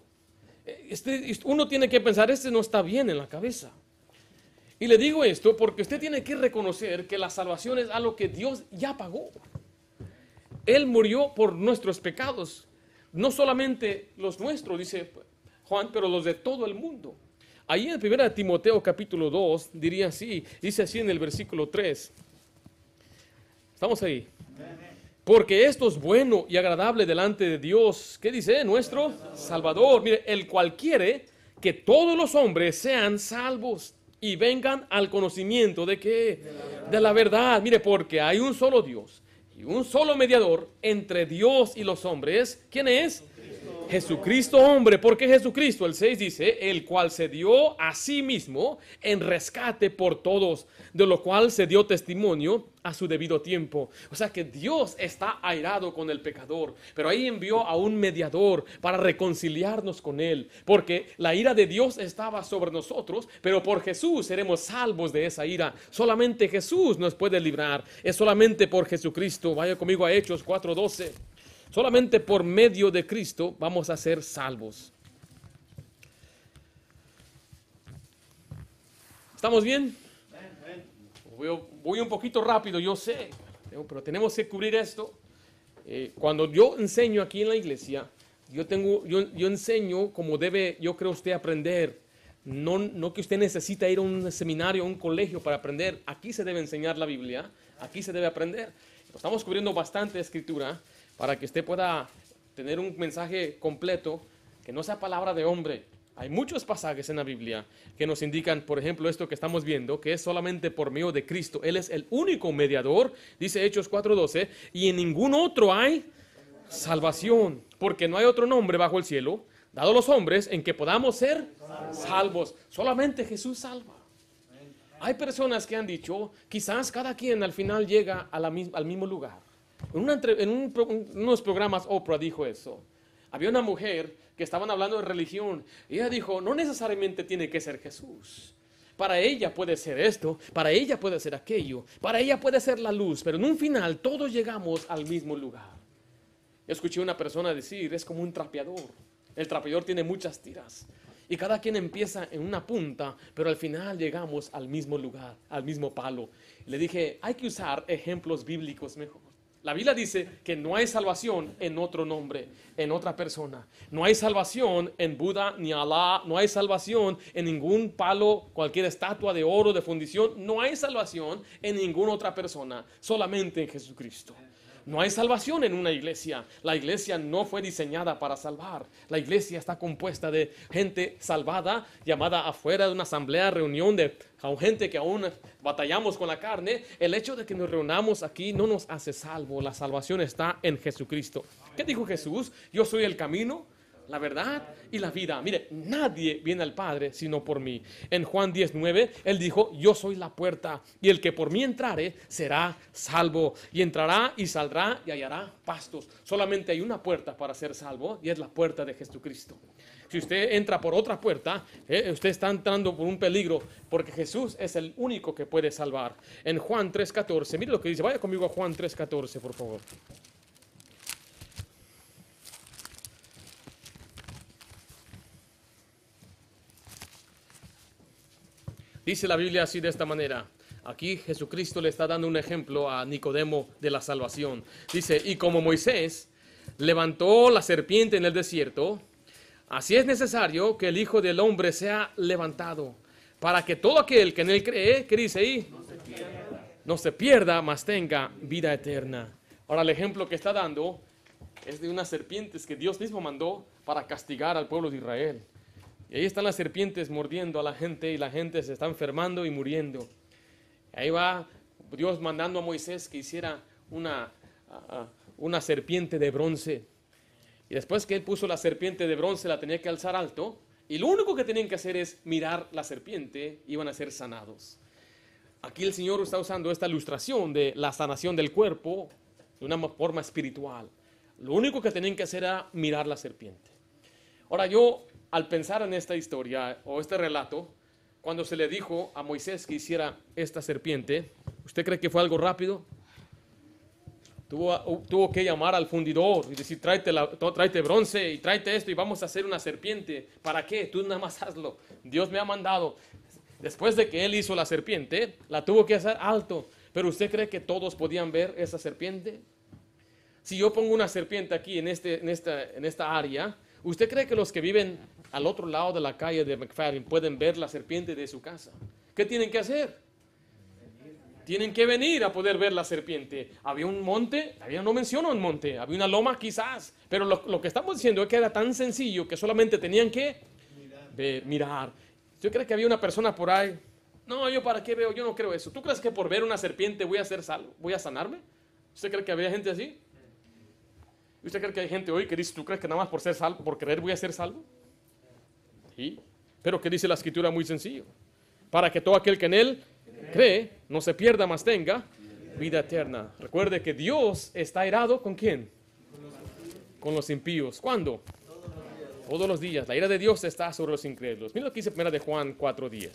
eh, este, uno tiene que pensar, este no está bien en la cabeza. Y le digo esto porque usted tiene que reconocer que la salvación es algo que Dios ya pagó. Él murió por nuestros pecados, no solamente los nuestros, dice Juan, pero los de todo el mundo. Ahí en 1 Timoteo capítulo 2 diría así, dice así en el versículo 3. Estamos ahí. Porque esto es bueno y agradable delante de Dios. ¿Qué dice? Nuestro Salvador. Mire, el cual quiere que todos los hombres sean salvos y vengan al conocimiento de que de la verdad. Mire, porque hay un solo Dios y un solo mediador entre Dios y los hombres. ¿Quién es? Jesucristo hombre, porque Jesucristo, el 6 dice, el cual se dio a sí mismo en rescate por todos, de lo cual se dio testimonio a su debido tiempo. O sea que Dios está airado con el pecador, pero ahí envió a un mediador para reconciliarnos con él, porque la ira de Dios estaba sobre nosotros, pero por Jesús seremos salvos de esa ira. Solamente Jesús nos puede librar, es solamente por Jesucristo. Vaya conmigo a Hechos 4:12. Solamente por medio de Cristo vamos a ser salvos. ¿Estamos bien? Voy, un poquito rápido, yo sé, pero tenemos que cubrir esto. Eh, cuando yo enseño aquí en la iglesia, yo, tengo, yo, yo enseño como debe, yo creo usted aprender. No, no que usted necesita ir a un seminario, a un colegio para aprender. Aquí se debe enseñar la Biblia, aquí se debe aprender. Estamos cubriendo bastante escritura para que usted pueda tener un mensaje completo que no sea palabra de hombre. Hay muchos pasajes en la Biblia que nos indican, por ejemplo, esto que estamos viendo, que es solamente por medio de Cristo. Él es el único mediador, dice Hechos 4:12, y en ningún otro hay salvación, porque no hay otro nombre bajo el cielo, dado los hombres, en que podamos ser salvos. Solamente Jesús salva. Hay personas que han dicho, quizás cada quien al final llega al mismo lugar. En, unos programas Oprah dijo eso. Había una mujer que estaban hablando de religión y ella dijo, no necesariamente tiene que ser Jesús. Para ella puede ser esto, para ella puede ser aquello, para ella puede ser la luz, pero en un final todos llegamos al mismo lugar. escuché una persona decir, es como un trapeador. El trapeador tiene muchas tiras y cada quien empieza en una punta, pero al final llegamos al mismo lugar, al mismo palo. Le dije, hay que usar ejemplos bíblicos mejor. La Biblia dice que no hay salvación en otro nombre, en otra persona. No hay salvación en Buda ni Alá, no hay salvación en ningún palo, cualquier estatua de oro, de fundición. No hay salvación en ninguna otra persona, solamente en Jesucristo. No hay salvación en una iglesia. La iglesia no fue diseñada para salvar. La iglesia está compuesta de gente salvada, llamada afuera de una asamblea, reunión de gente que aún batallamos con la carne. El hecho de que nos reunamos aquí no nos hace salvo. La salvación está en Jesucristo. ¿Qué dijo Jesús? Yo soy el camino, la verdad y la vida. Mire, nadie viene al Padre sino por mí. En Juan 19, Él dijo, yo soy la puerta y el que por mí entrare será salvo. Y entrará y saldrá y hallará pastos. Solamente hay una puerta para ser salvo y es la puerta de Jesucristo. Si usted entra por otra puerta, eh, usted está entrando por un peligro porque Jesús es el único que puede salvar. En Juan 3.14, mire lo que dice, vaya conmigo a Juan 3.14, por favor. Dice la Biblia así de esta manera. Aquí Jesucristo le está dando un ejemplo a Nicodemo de la salvación. Dice, y como Moisés levantó la serpiente en el desierto, así es necesario que el Hijo del Hombre sea levantado, para que todo aquel que en él cree, ¿qué dice ahí? No se pierda, no se pierda mas tenga vida eterna. Ahora el ejemplo que está dando es de unas serpientes que Dios mismo mandó para castigar al pueblo de Israel. Y ahí están las serpientes mordiendo a la gente y la gente se está enfermando y muriendo. Ahí va Dios mandando a Moisés que hiciera una, una serpiente de bronce. Y después que él puso la serpiente de bronce, la tenía que alzar alto. Y lo único que tenían que hacer es mirar la serpiente, iban a ser sanados. Aquí el Señor está usando esta ilustración de la sanación del cuerpo de una forma espiritual. Lo único que tenían que hacer era mirar la serpiente. Ahora yo, al pensar en esta historia o este relato, cuando se le dijo a Moisés que hiciera esta serpiente, ¿usted cree que fue algo rápido? Tuvo, tuvo que llamar al fundidor y decir, tráete, la, tráete bronce y tráete esto y vamos a hacer una serpiente. ¿Para qué? Tú nada más hazlo. Dios me ha mandado. Después de que él hizo la serpiente, la tuvo que hacer alto. Pero ¿usted cree que todos podían ver esa serpiente? Si yo pongo una serpiente aquí en, este, en, esta, en esta área, ¿usted cree que los que viven al otro lado de la calle de McFadden pueden ver la serpiente de su casa? ¿Qué tienen que hacer? Tienen que venir a poder ver la serpiente. Había un monte, había no menciono un monte, había una loma quizás, pero lo, que estamos diciendo es que era tan sencillo que solamente tenían que mirar. Mirar. Yo creo que había una persona por ahí. No, yo para qué veo, yo no creo eso. ¿Tú crees que por ver una serpiente voy a ser salvo? ¿Voy a sanarme? ¿Usted cree que había gente así? ¿Usted cree que hay gente hoy que dice, ¿tú crees que nada más por ser salvo, por creer voy a ser salvo? Pero que dice la escritura muy sencillo. Para que todo aquel que en él cree, no se pierda, más tenga vida eterna. Recuerde que Dios está airado con quién? Con los impíos. ¿Cuándo? Todos los días. La ira de Dios está sobre los incrédulos. Mira lo que dice primera de Juan 4.10.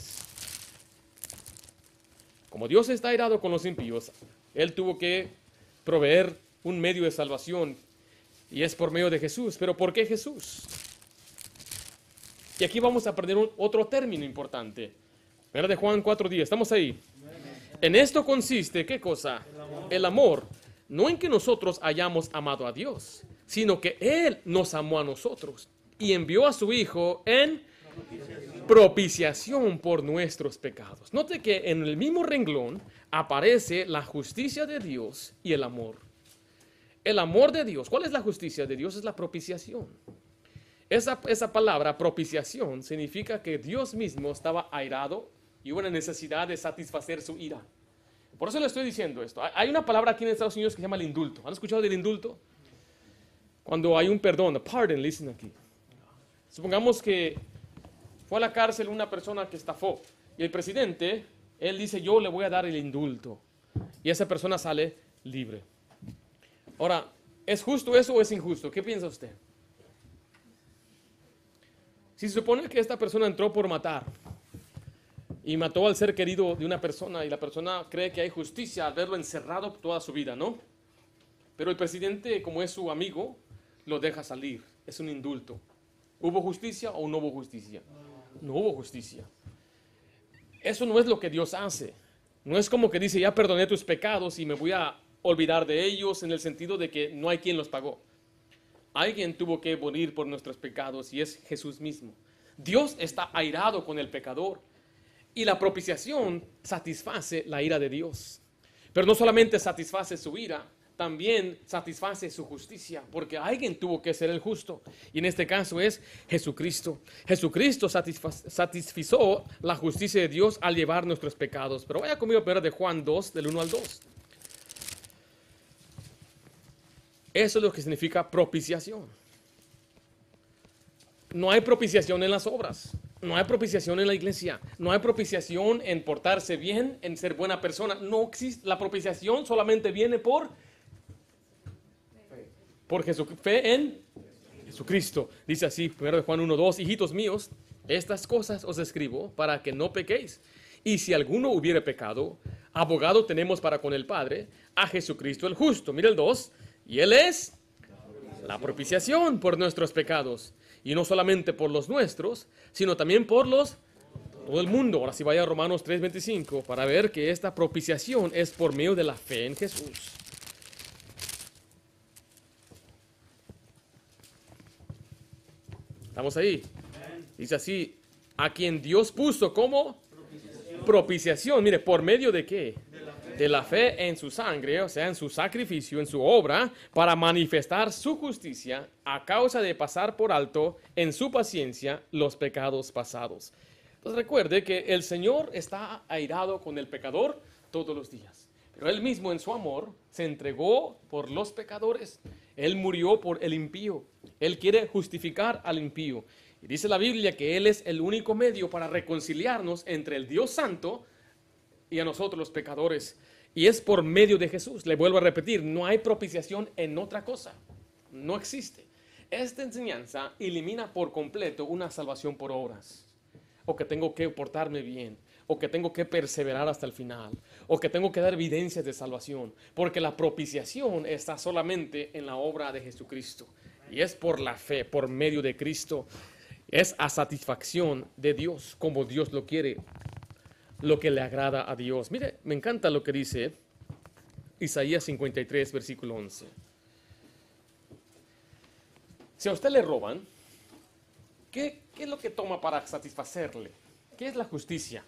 Como Dios está airado con los impíos, Él tuvo que proveer un medio de salvación y es por medio de Jesús. Pero ¿por qué Jesús? Y aquí vamos a aprender otro término importante. Primera de Juan 4.10. ¿Estamos ahí? En esto consiste, ¿qué cosa? El amor. No en que nosotros hayamos amado a Dios, sino que Él nos amó a nosotros y envió a su Hijo en propiciación por nuestros pecados. Note que en el mismo renglón aparece la justicia de Dios y el amor. El amor de Dios. ¿Cuál es la justicia de Dios? Es la propiciación. Esa, esa palabra propiciación significa que Dios mismo estaba airado y hubo una necesidad de satisfacer su ira. Por eso le estoy diciendo esto. Hay una palabra aquí en Estados Unidos que se llama el indulto. ¿Han escuchado del indulto? Cuando hay un perdón, a pardon, listen aquí. Supongamos que fue a la cárcel una persona que estafó y el presidente, él dice, yo le voy a dar el indulto. Y esa persona sale libre. Ahora, ¿es justo eso o es injusto? ¿Qué piensa usted? Si se supone que esta persona entró por matar y mató al ser querido de una persona y la persona cree que hay justicia al verlo encerrado toda su vida, ¿no? Pero el presidente, como es su amigo, lo deja salir. Es un indulto. ¿Hubo justicia o no hubo justicia? No hubo justicia. Eso no es lo que Dios hace. No es como que dice, ya perdoné tus pecados y me voy a olvidar de ellos en el sentido de que no hay quien los pagó. Alguien tuvo que morir por nuestros pecados y es Jesús mismo. Dios está airado con el pecador y la propiciación satisface la ira de Dios. Pero no solamente satisface su ira, también satisface su justicia, porque alguien tuvo que ser el justo. Y en este caso es Jesucristo. Jesucristo satisfizo la justicia de Dios al llevar nuestros pecados. Pero vaya conmigo ver de Juan 2, del 1 al 2. Eso es lo que significa propiciación. No hay propiciación en las obras. No hay propiciación en la iglesia. No hay propiciación en portarse bien, en ser buena persona. No existe. La propiciación solamente viene por por fe en Jesucristo. Dice así, 1 Juan 1, 2, hijitos míos, estas cosas os escribo para que no pequéis. Y si alguno hubiere pecado, abogado tenemos para con el Padre, a Jesucristo el justo. Mira el 2, y Él es la propiciación por nuestros pecados. Y no solamente por los nuestros, sino también por los todo el mundo. Ahora si vaya a Romanos 3:25 para ver que esta propiciación es por medio de la fe en Jesús. ¿Estamos ahí? Dice así, a quien Dios puso como propiciación. propiciación. Mire, ¿por medio de qué? De la, fe. en su sangre, o sea, en su sacrificio, en su obra, para manifestar su justicia a causa de pasar por alto en su paciencia los pecados pasados. Entonces recuerde que el Señor está airado con el pecador todos los días. Pero Él mismo en su amor se entregó por los pecadores. Él murió por el impío. Él quiere justificar al impío. Y dice la Biblia que Él es el único medio para reconciliarnos entre el Dios Santo y a nosotros los pecadores. Y es por medio de Jesús. Le vuelvo a repetir, no hay propiciación en otra cosa. No existe. Esta enseñanza elimina por completo una salvación por obras. O que tengo que portarme bien. O que tengo que perseverar hasta el final. O que tengo que dar evidencias de salvación. Porque la propiciación está solamente en la obra de Jesucristo. Y es por la fe, por medio de Cristo. Es a satisfacción de Dios, como Dios lo quiere lo que le agrada a Dios. Mire, me encanta lo que dice Isaías 53, versículo 11. Si a usted le roban, ¿qué, ¿qué, es lo que toma para satisfacerle? ¿Qué es la justicia?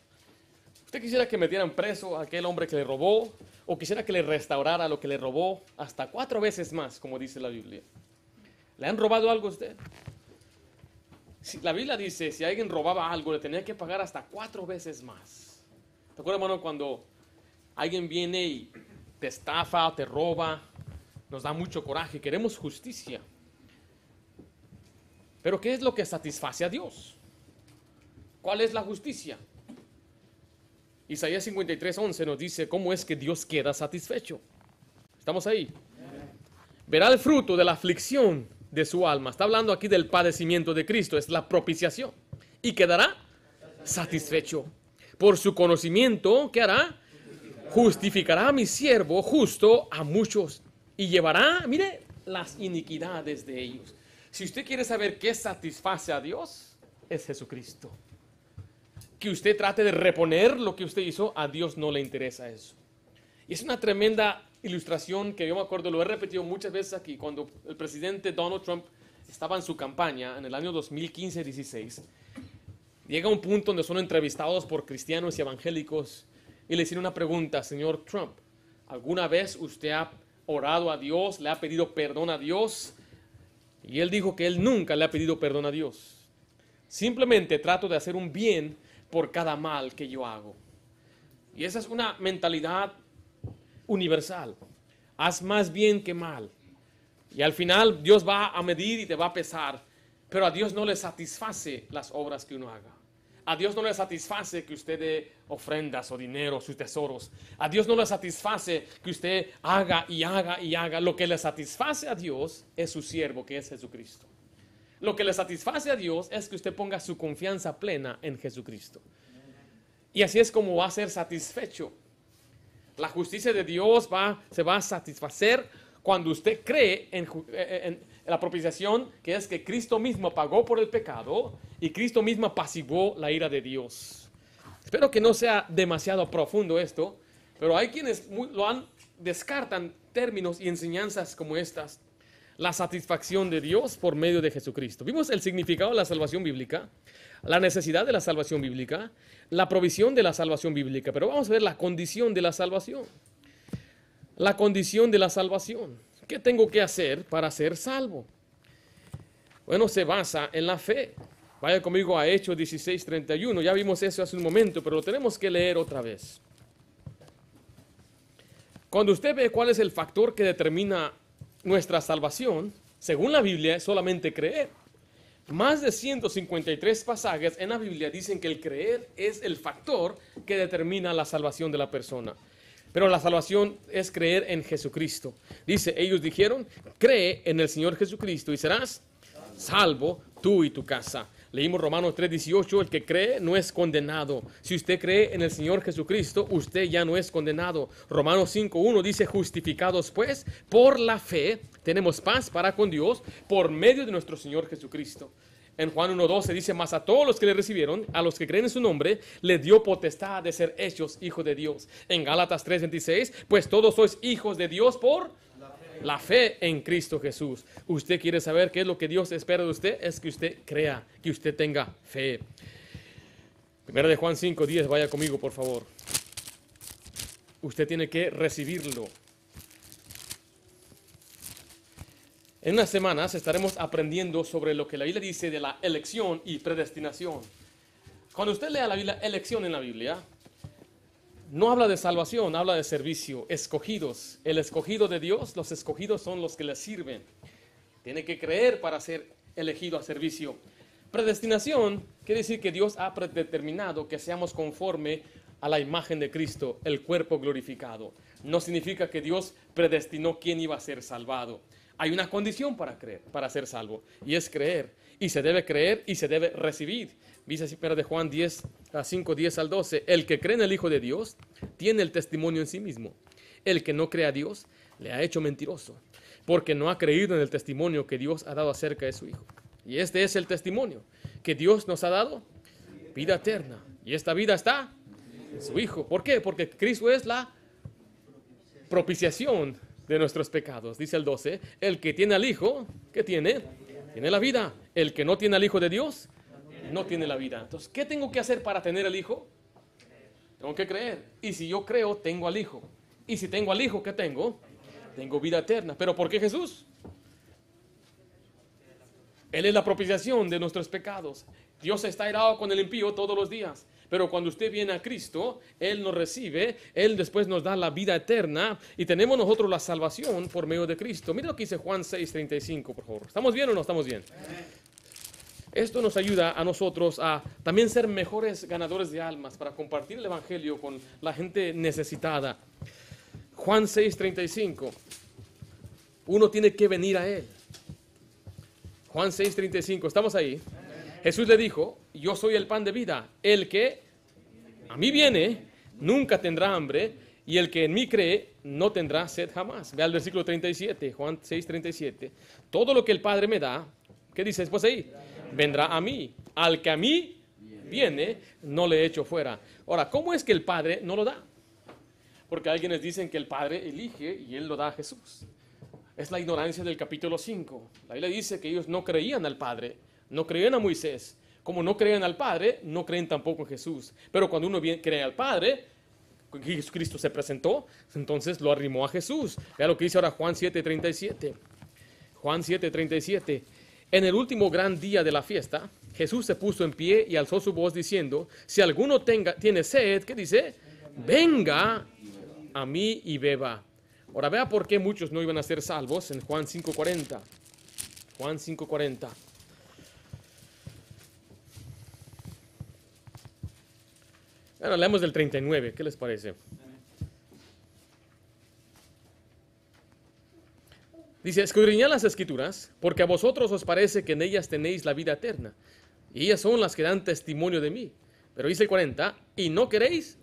¿Usted quisiera que metieran preso a aquel hombre que le robó? ¿O quisiera que le restaurara lo que le robó hasta cuatro veces más, como dice la Biblia? ¿Le han robado algo a usted? La Biblia dice, si alguien robaba algo, le tenía que pagar hasta cuatro veces más. ¿Te acuerdas, hermano, cuando alguien viene y te estafa, te roba? Nos da mucho coraje, queremos justicia. Pero ¿qué es lo que satisface a Dios? ¿Cuál es la justicia? Isaías 53, 11 nos dice cómo es que Dios queda satisfecho. ¿Estamos ahí? Verá el fruto de la aflicción de su alma. Está hablando aquí del padecimiento de Cristo, es la propiciación. Y quedará satisfecho por su conocimiento, ¿qué hará? Justificará a mi siervo justo a muchos y llevará, mire, las iniquidades de ellos. Si usted quiere saber qué satisface a Dios, es Jesucristo. Que usted trate de reponer lo que usted hizo, a Dios no le interesa eso. Y es una tremenda ilustración que yo me acuerdo, lo he repetido muchas veces aquí, cuando el presidente Donald Trump estaba en su campaña en el año 2015-16 llega un punto donde son entrevistados por cristianos y evangélicos y le hicieron una pregunta, señor Trump, ¿alguna vez usted ha orado a Dios, le ha pedido perdón a Dios? Y él dijo que él nunca le ha pedido perdón a Dios. Simplemente trato de hacer un bien por cada mal que yo hago. Y esa es una mentalidad universal. Haz más bien que mal. Y al final Dios va a medir y te va a pesar pero a Dios no le satisface las obras que uno haga. A Dios no le satisface que usted dé ofrendas o dinero, sus tesoros. A Dios no le satisface que usted haga y haga y haga. Lo que le satisface a Dios es su siervo, que es Jesucristo. Lo que le satisface a Dios es que usted ponga su confianza plena en Jesucristo. Y así es como va a ser satisfecho. La justicia de Dios va, se va a satisfacer cuando usted cree en, en, la propiciación, que es que Cristo mismo pagó por el pecado y Cristo mismo apaciguó la ira de Dios. Espero que no sea demasiado profundo esto, pero hay quienes lo han, descartan términos y enseñanzas como estas. La satisfacción de Dios por medio de Jesucristo. Vimos el significado de la salvación bíblica, la necesidad de la salvación bíblica, la provisión de la salvación bíblica, pero vamos a ver la condición de la salvación. La condición de la salvación. ¿Qué tengo que hacer para ser salvo? Bueno, se basa en la fe. Vaya conmigo a Hechos 16:31. Ya vimos eso hace un momento, pero lo tenemos que leer otra vez. Cuando usted ve cuál es el factor que determina nuestra salvación, según la Biblia, es solamente creer. Más de 153 pasajes en la Biblia dicen que el creer es el factor que determina la salvación de la persona. Pero la salvación es creer en Jesucristo. Dice, ellos dijeron, cree en el Señor Jesucristo y serás salvo tú y tu casa. Leímos Romanos 3:18, el que cree no es condenado. Si usted cree en el Señor Jesucristo, usted ya no es condenado. Romanos 5:1 dice, justificados pues por la fe, tenemos paz para con Dios por medio de nuestro Señor Jesucristo. En Juan 1.12 dice, más a todos los que le recibieron, a los que creen en su nombre, le dio potestad de ser hechos hijos de Dios. En Gálatas 3.26, pues todos sois hijos de Dios por la fe. en Cristo Jesús. Usted quiere saber qué es lo que Dios espera de usted, es que usted crea, que usted tenga fe. Primera de Juan 5.10, vaya conmigo por favor. Usted tiene que recibirlo. En unas semanas estaremos aprendiendo sobre lo que la Biblia dice de la elección y predestinación. Cuando usted lea la Biblia, elección en la Biblia, no habla de salvación, habla de servicio, escogidos. El escogido de Dios, los escogidos son los que le sirven. Tiene que creer para ser elegido a servicio. Predestinación quiere decir que Dios ha predeterminado que seamos conforme a la imagen de Cristo, el cuerpo glorificado. No significa que Dios predestinó quién iba a ser salvado. Hay una condición para creer, para ser salvo, y es creer. Y se debe creer y se debe recibir. Dice así, de Juan 10, a 5, 10 al 12. El que cree en el Hijo de Dios tiene el testimonio en sí mismo. El que no cree a Dios le ha hecho mentiroso, porque no ha creído en el testimonio que Dios ha dado acerca de su Hijo. Y este es el testimonio que Dios nos ha dado, vida eterna. Y esta vida está en su Hijo. ¿Por qué? Porque Cristo es la propiciación de nuestros pecados. Dice el 12, el que tiene al Hijo, ¿qué tiene? Tiene la vida. El que no tiene al Hijo de Dios, no tiene la vida. Entonces, ¿qué tengo que hacer para tener al Hijo? Tengo que creer. Y si yo creo, tengo al Hijo. Y si tengo al Hijo, ¿qué tengo? Tengo vida eterna. ¿Pero por qué Jesús? Él es la propiciación de nuestros pecados. Dios está irado con el impío todos los días. Pero cuando usted viene a Cristo, Él nos recibe, Él después nos da la vida eterna y tenemos nosotros la salvación por medio de Cristo. Mira lo que dice Juan 6:35, por favor. ¿Estamos bien o no estamos bien? Esto nos ayuda a nosotros a también ser mejores ganadores de almas para compartir el Evangelio con la gente necesitada. Juan 6:35. Uno tiene que venir a Él. Juan 6:35. ¿Estamos ahí? Jesús le dijo, yo soy el pan de vida. El que a mí viene nunca tendrá hambre y el que en mí cree no tendrá sed jamás. Ve al versículo 37, Juan 6, 37. Todo lo que el Padre me da, ¿qué dice después ahí? Vendrá a mí. Al que a mí viene, no le echo fuera. Ahora, ¿cómo es que el Padre no lo da? Porque alguienes dicen que el Padre elige y Él lo da a Jesús. Es la ignorancia del capítulo 5. La Biblia dice que ellos no creían al Padre no creían a Moisés. Como no creían al Padre, no creen tampoco en Jesús. Pero cuando uno cree al Padre, Jesucristo se presentó, entonces lo arrimó a Jesús. Vea lo que dice ahora Juan 7:37. Juan 7:37. En el último gran día de la fiesta, Jesús se puso en pie y alzó su voz diciendo, si alguno tenga, tiene sed, ¿qué dice? Venga a mí y beba. Ahora vea por qué muchos no iban a ser salvos en Juan 5:40. Juan 5:40. Ahora leemos del 39, ¿qué les parece? Dice, escudriñad las escrituras, porque a vosotros os parece que en ellas tenéis la vida eterna, y ellas son las que dan testimonio de mí. Pero dice el 40, y no queréis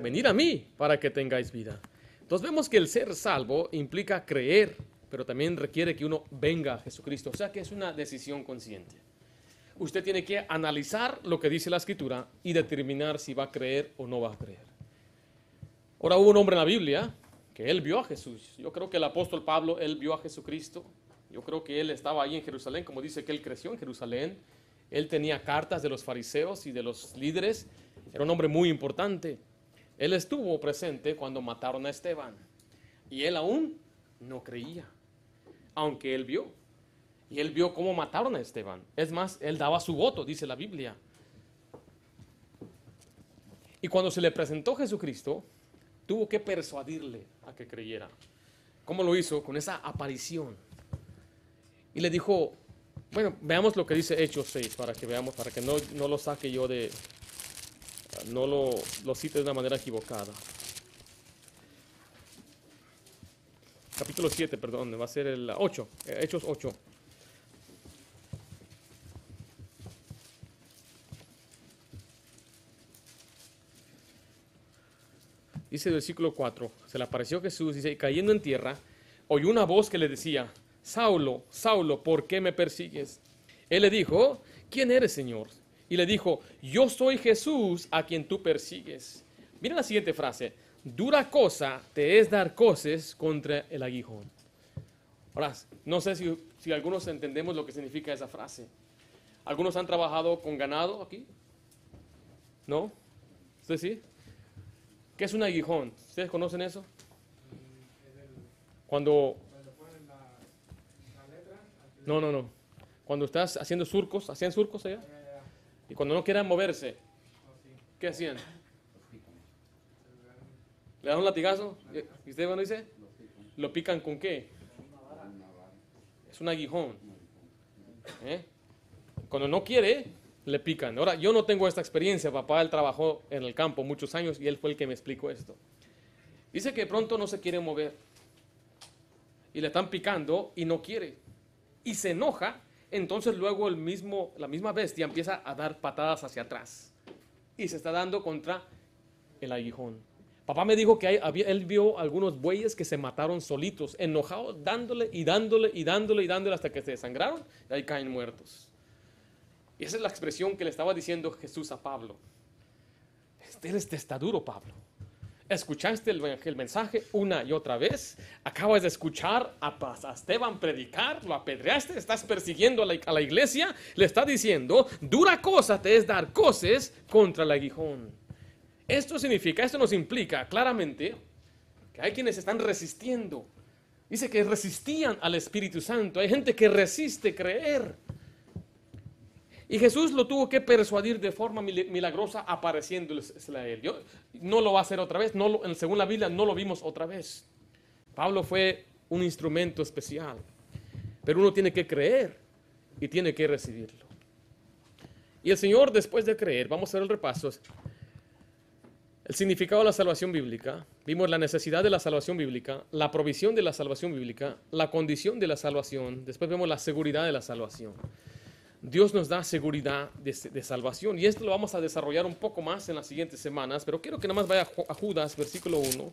venir a mí para que tengáis vida. Entonces vemos que el ser salvo implica creer, pero también requiere que uno venga a Jesucristo, o sea que es una decisión consciente usted tiene que analizar lo que dice la escritura y determinar si va a creer o no va a creer. Ahora hubo un hombre en la Biblia que él vio a Jesús. Yo creo que el apóstol Pablo, él vio a Jesucristo. Yo creo que él estaba ahí en Jerusalén, como dice que él creció en Jerusalén. Él tenía cartas de los fariseos y de los líderes. Era un hombre muy importante. Él estuvo presente cuando mataron a Esteban. Y él aún no creía, aunque él vio. Y él vio cómo mataron a Esteban. Es más, él daba su voto, dice la Biblia. Y cuando se le presentó Jesucristo, tuvo que persuadirle a que creyera. ¿Cómo lo hizo? Con esa aparición. Y le dijo, bueno, veamos lo que dice Hechos 6 para que veamos, para que no, no lo saque yo de, no lo, lo cite de una manera equivocada. Capítulo 7, perdón, va a ser el 8, Hechos 8. Dice el versículo 4, se le apareció Jesús, dice, y cayendo en tierra, oyó una voz que le decía, Saulo, Saulo, ¿por qué me persigues? Él le dijo, ¿quién eres, Señor? Y le dijo, yo soy Jesús a quien tú persigues. Mira la siguiente frase, dura cosa te es dar cosas contra el aguijón. Ahora, no sé si, si algunos entendemos lo que significa esa frase. ¿Algunos han trabajado con ganado aquí? ¿No? ¿Usted sí? ¿Qué es un aguijón? ¿Ustedes conocen eso? Cuando... No, no, no. Cuando estás haciendo surcos, ¿hacían surcos allá? Y cuando no quieran moverse, ¿qué hacían? ¿Le dan un latigazo? ¿Y usted cuando dice? ¿Lo pican con qué? Es un aguijón. ¿Eh? Cuando no quiere, le pican. Ahora, yo no tengo esta experiencia, papá, él trabajó en el campo muchos años y él fue el que me explicó esto. Dice que pronto no se quiere mover y le están picando y no quiere. Y se enoja, entonces luego el mismo, la misma bestia empieza a dar patadas hacia atrás y se está dando contra el aguijón. Papá me dijo que él vio algunos bueyes que se mataron solitos, enojados, dándole y dándole y dándole y dándole hasta que se desangraron y ahí caen muertos. Y esa es la expresión que le estaba diciendo Jesús a Pablo. Este eres testaduro, Pablo. Escuchaste el, mensaje una y otra vez. Acabas de escuchar a, Esteban predicar, lo apedreaste, estás persiguiendo a la, a la iglesia. Le está diciendo, dura cosa te es dar cosas contra el aguijón. Esto significa, esto nos implica claramente que hay quienes están resistiendo. Dice que resistían al Espíritu Santo. Hay gente que resiste creer. Y Jesús lo tuvo que persuadir de forma milagrosa apareciéndoles a él. no lo va a hacer otra vez. No según la Biblia no lo vimos otra vez. Pablo fue un instrumento especial. Pero uno tiene que creer y tiene que recibirlo. Y el Señor después de creer, vamos a hacer el repaso, el significado de la salvación bíblica, vimos la necesidad de la salvación bíblica, la provisión de la salvación bíblica, la condición de la salvación, después vemos la seguridad de la salvación. Dios nos da seguridad de, salvación y esto lo vamos a desarrollar un poco más en las siguientes semanas, pero quiero que nada más vaya a Judas, versículo 1.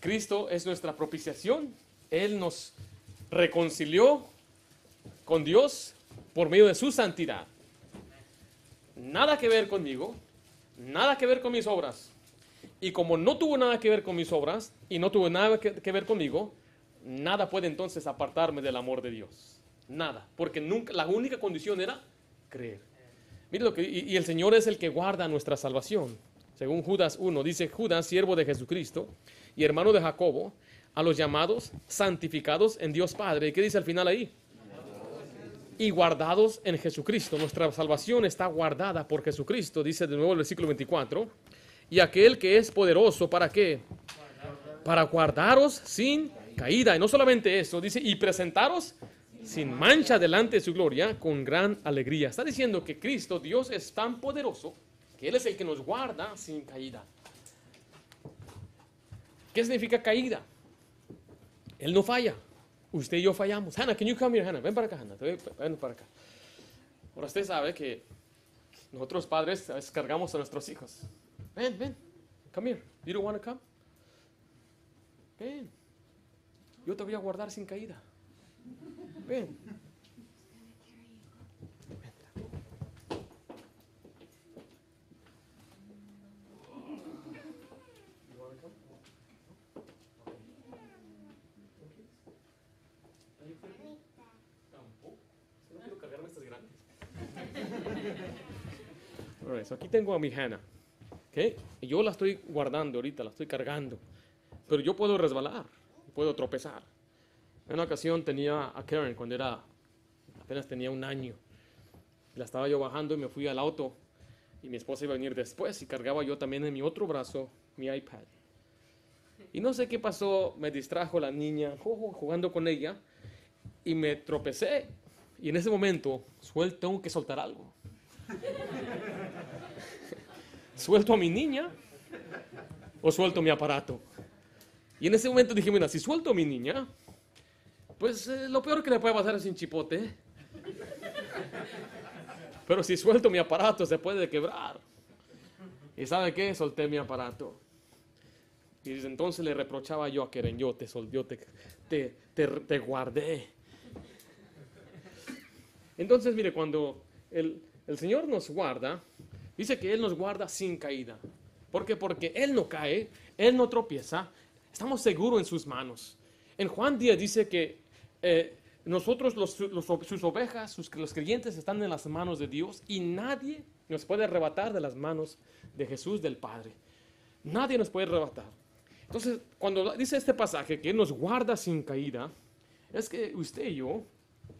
Cristo es nuestra propiciación, Él nos reconcilió con Dios por medio de su santidad nada que ver conmigo, nada que ver con mis obras. Y como no tuvo nada que ver con mis obras y no tuvo nada que, ver conmigo, nada puede entonces apartarme del amor de Dios. Nada, porque nunca, la única condición era creer. Mire lo que, y, y el Señor es el que guarda nuestra salvación. Según Judas 1, dice Judas, siervo de Jesucristo y hermano de Jacobo, a los llamados, santificados en Dios Padre. ¿Qué dice al final ahí? y guardados en Jesucristo. Nuestra salvación está guardada por Jesucristo, dice de nuevo el versículo 24. Y aquel que es poderoso, ¿para qué? Para guardaros sin caída. Y no solamente eso, dice, y presentaros sin mancha delante de su gloria con gran alegría. Está diciendo que Cristo, Dios, es tan poderoso que Él es el que nos guarda sin caída. ¿Qué significa caída? Él no falla. Usted y yo fallamos. Hannah, can you come here, Hannah? Ven para acá, Hannah. Ven para acá. Ahora usted sabe que nosotros padres cargamos a nuestros hijos. Ven, ven. Come here. You don't want to come? Ven. Yo te voy a guardar sin caída. Ven. aquí tengo a mi Hannah. ¿okay? yo la estoy guardando ahorita, la estoy cargando. Pero yo puedo resbalar, puedo tropezar. En una ocasión tenía a Karen cuando era, apenas tenía un año. La estaba yo bajando y me fui al auto. Y mi esposa iba a venir después y cargaba yo también en mi otro brazo mi iPad. Y no sé qué pasó, me distrajo la niña jugando con ella y me tropecé. Y en ese momento, suelto, tengo que soltar algo. ¿Suelto a mi niña o suelto mi aparato? Y en ese momento dije, mira, si suelto a mi niña, pues eh, lo peor que le puede pasar es un chipote. Pero si suelto mi aparato, se puede quebrar. ¿Y sabe qué? Solté mi aparato. Y desde entonces le reprochaba yo a Keren, yo te, yo te, te, te guardé. Entonces, mire, cuando el, el Señor nos guarda, dice que Él nos guarda sin caída. ¿Por qué? Porque Él no cae, Él no tropieza, estamos seguros en sus manos. En Juan 10 dice que eh, nosotros, sus ovejas, los creyentes, están en las manos de Dios y nadie nos puede arrebatar de las manos de Jesús del Padre. Nadie nos puede arrebatar. Entonces, cuando dice este pasaje que nos guarda sin caída, es que usted y yo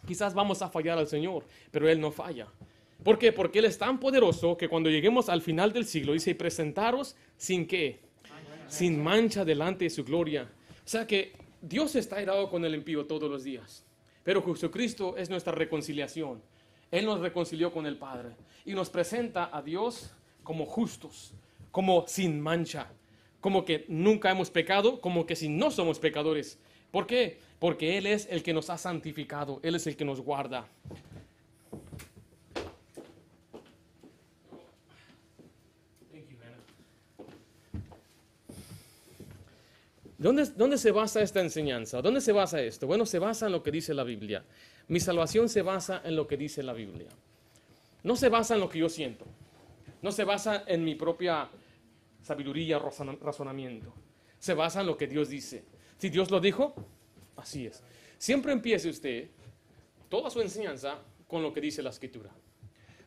quizás vamos a fallar al Señor, pero Él no falla. ¿Por qué? Porque Él es tan poderoso que cuando lleguemos al final del siglo, dice, presentaros sin qué? Sin mancha delante de su gloria. O sea que Dios está airado con el impío todos los días. pero Jesucristo es nuestra reconciliación. Él nos reconcilió con el Padre y nos presenta a Dios como justos, como sin mancha, como que nunca hemos pecado, como que si no somos pecadores. ¿Por qué? Porque Él es el que nos ha santificado, Él es el que nos guarda. ¿Dónde, ¿Dónde, se basa esta enseñanza? ¿Dónde se basa esto? Bueno, se basa en lo que dice la Biblia. Mi salvación se basa en lo que dice la Biblia. No se basa en lo que yo siento. No se basa en mi propia sabiduría, razonamiento. Se basa en lo que Dios dice. Si Dios lo dijo, así es. Siempre empiece usted toda su enseñanza con lo que dice la escritura.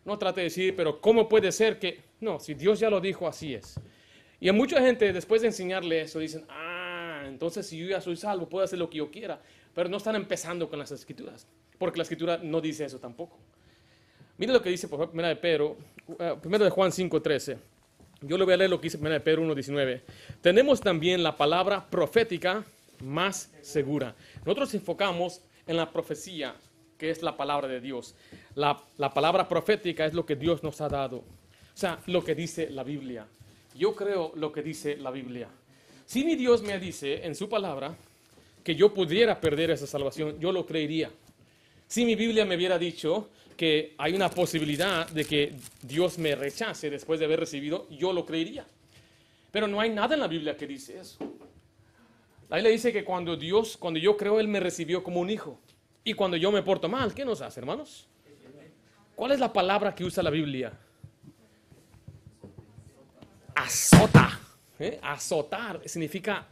No trate de decir, pero ¿cómo puede ser que... No, si Dios ya lo dijo, así es. Y a mucha gente, después de enseñarle eso, dicen, ah, entonces si yo ya soy salvo, puedo hacer lo que yo quiera. Pero no están empezando con las escrituras, porque la escritura no dice eso tampoco. Mire lo que dice por primera de Pedro, eh, primero de Juan 5.13. Yo le voy a leer lo que dice primera de Pedro 1.19. Tenemos también la palabra profética más segura. Nosotros enfocamos en la profecía, que es la palabra de Dios. La, la palabra profética es lo que Dios nos ha dado. O sea, lo que dice la Biblia. Yo creo lo que dice la Biblia. Si mi Dios me dice en su palabra que yo pudiera perder esa salvación, yo lo creería. Si mi Biblia me hubiera dicho que hay una posibilidad de que Dios me rechace después de haber recibido, yo lo creería. Pero no hay nada en la Biblia que dice eso. La Biblia dice que cuando Dios, cuando yo creo, Él me recibió como un hijo. Y cuando yo me porto mal, ¿qué nos hace, hermanos? ¿Cuál es la palabra que usa la Biblia? Azota. ¿Eh? Azotar significa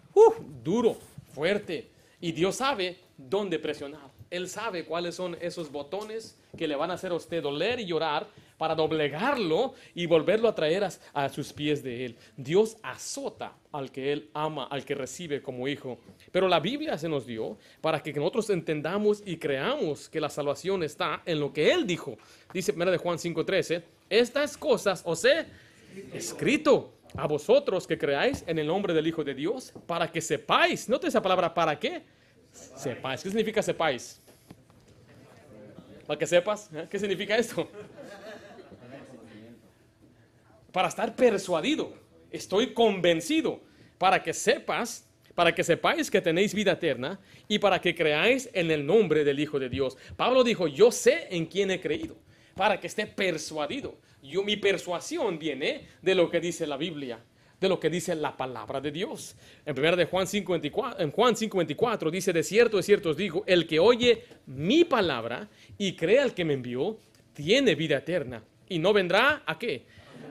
duro, fuerte. Y Dios sabe dónde presionar. Él sabe cuáles son esos botones que le van a hacer a usted doler y llorar para doblegarlo y volverlo a traer a, sus pies de Él. Dios azota al que Él ama, al que recibe como hijo. Pero la Biblia se nos dio para que nosotros entendamos y creamos que la salvación está en lo que Él dijo. Dice 1 de Juan 5:13, estas cosas os he escrito a vosotros que creáis en el nombre del Hijo de Dios, para que sepáis, note esa palabra, ¿para qué? Sepáis. ¿Qué significa sepáis? Para que sepas, ¿eh? ¿qué significa esto? Para estar persuadido, estoy convencido, para que sepas, para que sepáis que tenéis vida eterna y para que creáis en el nombre del Hijo de Dios. Pablo dijo, yo sé en quién he creído, para que esté persuadido. Yo, mi persuasión viene de lo que dice la Biblia de lo que dice la palabra de Dios. En 1 de Juan 5:24 en Juan 5:24 dice, "De cierto, de cierto os digo, el que oye mi palabra y cree al que me envió, tiene vida eterna y no vendrá a qué?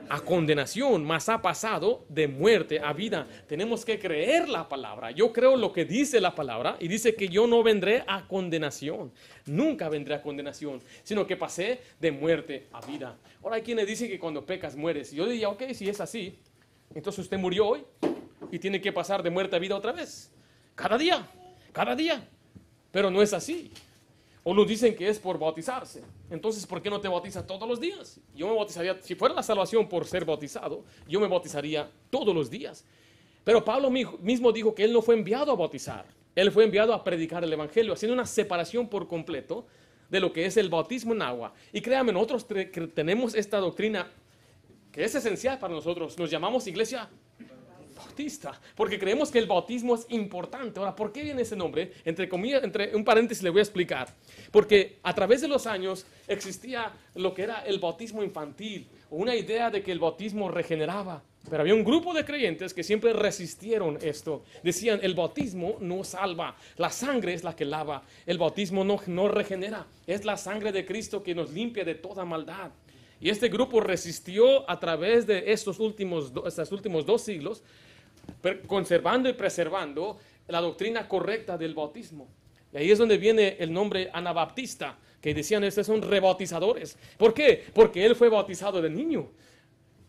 A condenación, mas ha pasado de muerte a vida. Tenemos que creer la palabra. Yo creo lo que dice la palabra y dice que yo no vendré a condenación. Nunca vendré a condenación, sino que pasé de muerte a vida. Ahora hay quienes dicen que cuando pecas mueres. Yo diría, ok, si es así, entonces usted murió hoy y tiene que pasar de muerte a vida otra vez. Cada día, cada día. Pero no es así. O nos dicen que es por bautizarse. Entonces, ¿por qué no te bautizas todos los días? Yo me bautizaría, si fuera la salvación por ser bautizado, yo me bautizaría todos los días. Pero Pablo mismo dijo que él no fue enviado a bautizar. Él fue enviado a predicar el Evangelio, haciendo una separación por completo de lo que es el bautismo en agua. Y créanme, nosotros tenemos esta doctrina que es esencial para nosotros. Nos llamamos iglesia bautista, porque creemos que el bautismo es importante. Ahora, ¿por qué viene ese nombre? Entre comillas, entre un paréntesis le voy a explicar. Porque a través de los años existía lo que era el bautismo infantil, una idea de que el bautismo regeneraba. Pero había un grupo de creyentes que siempre resistieron esto. Decían, el bautismo no salva, la sangre es la que lava, el bautismo no, no regenera, es la sangre de Cristo que nos limpia de toda maldad. Y este grupo resistió a través de estos últimos, estos últimos dos siglos, conservando y preservando la doctrina correcta del bautismo. Y ahí es donde viene el nombre anabaptista, que decían, estos son rebautizadores. ¿Por qué? Porque él fue bautizado de niño.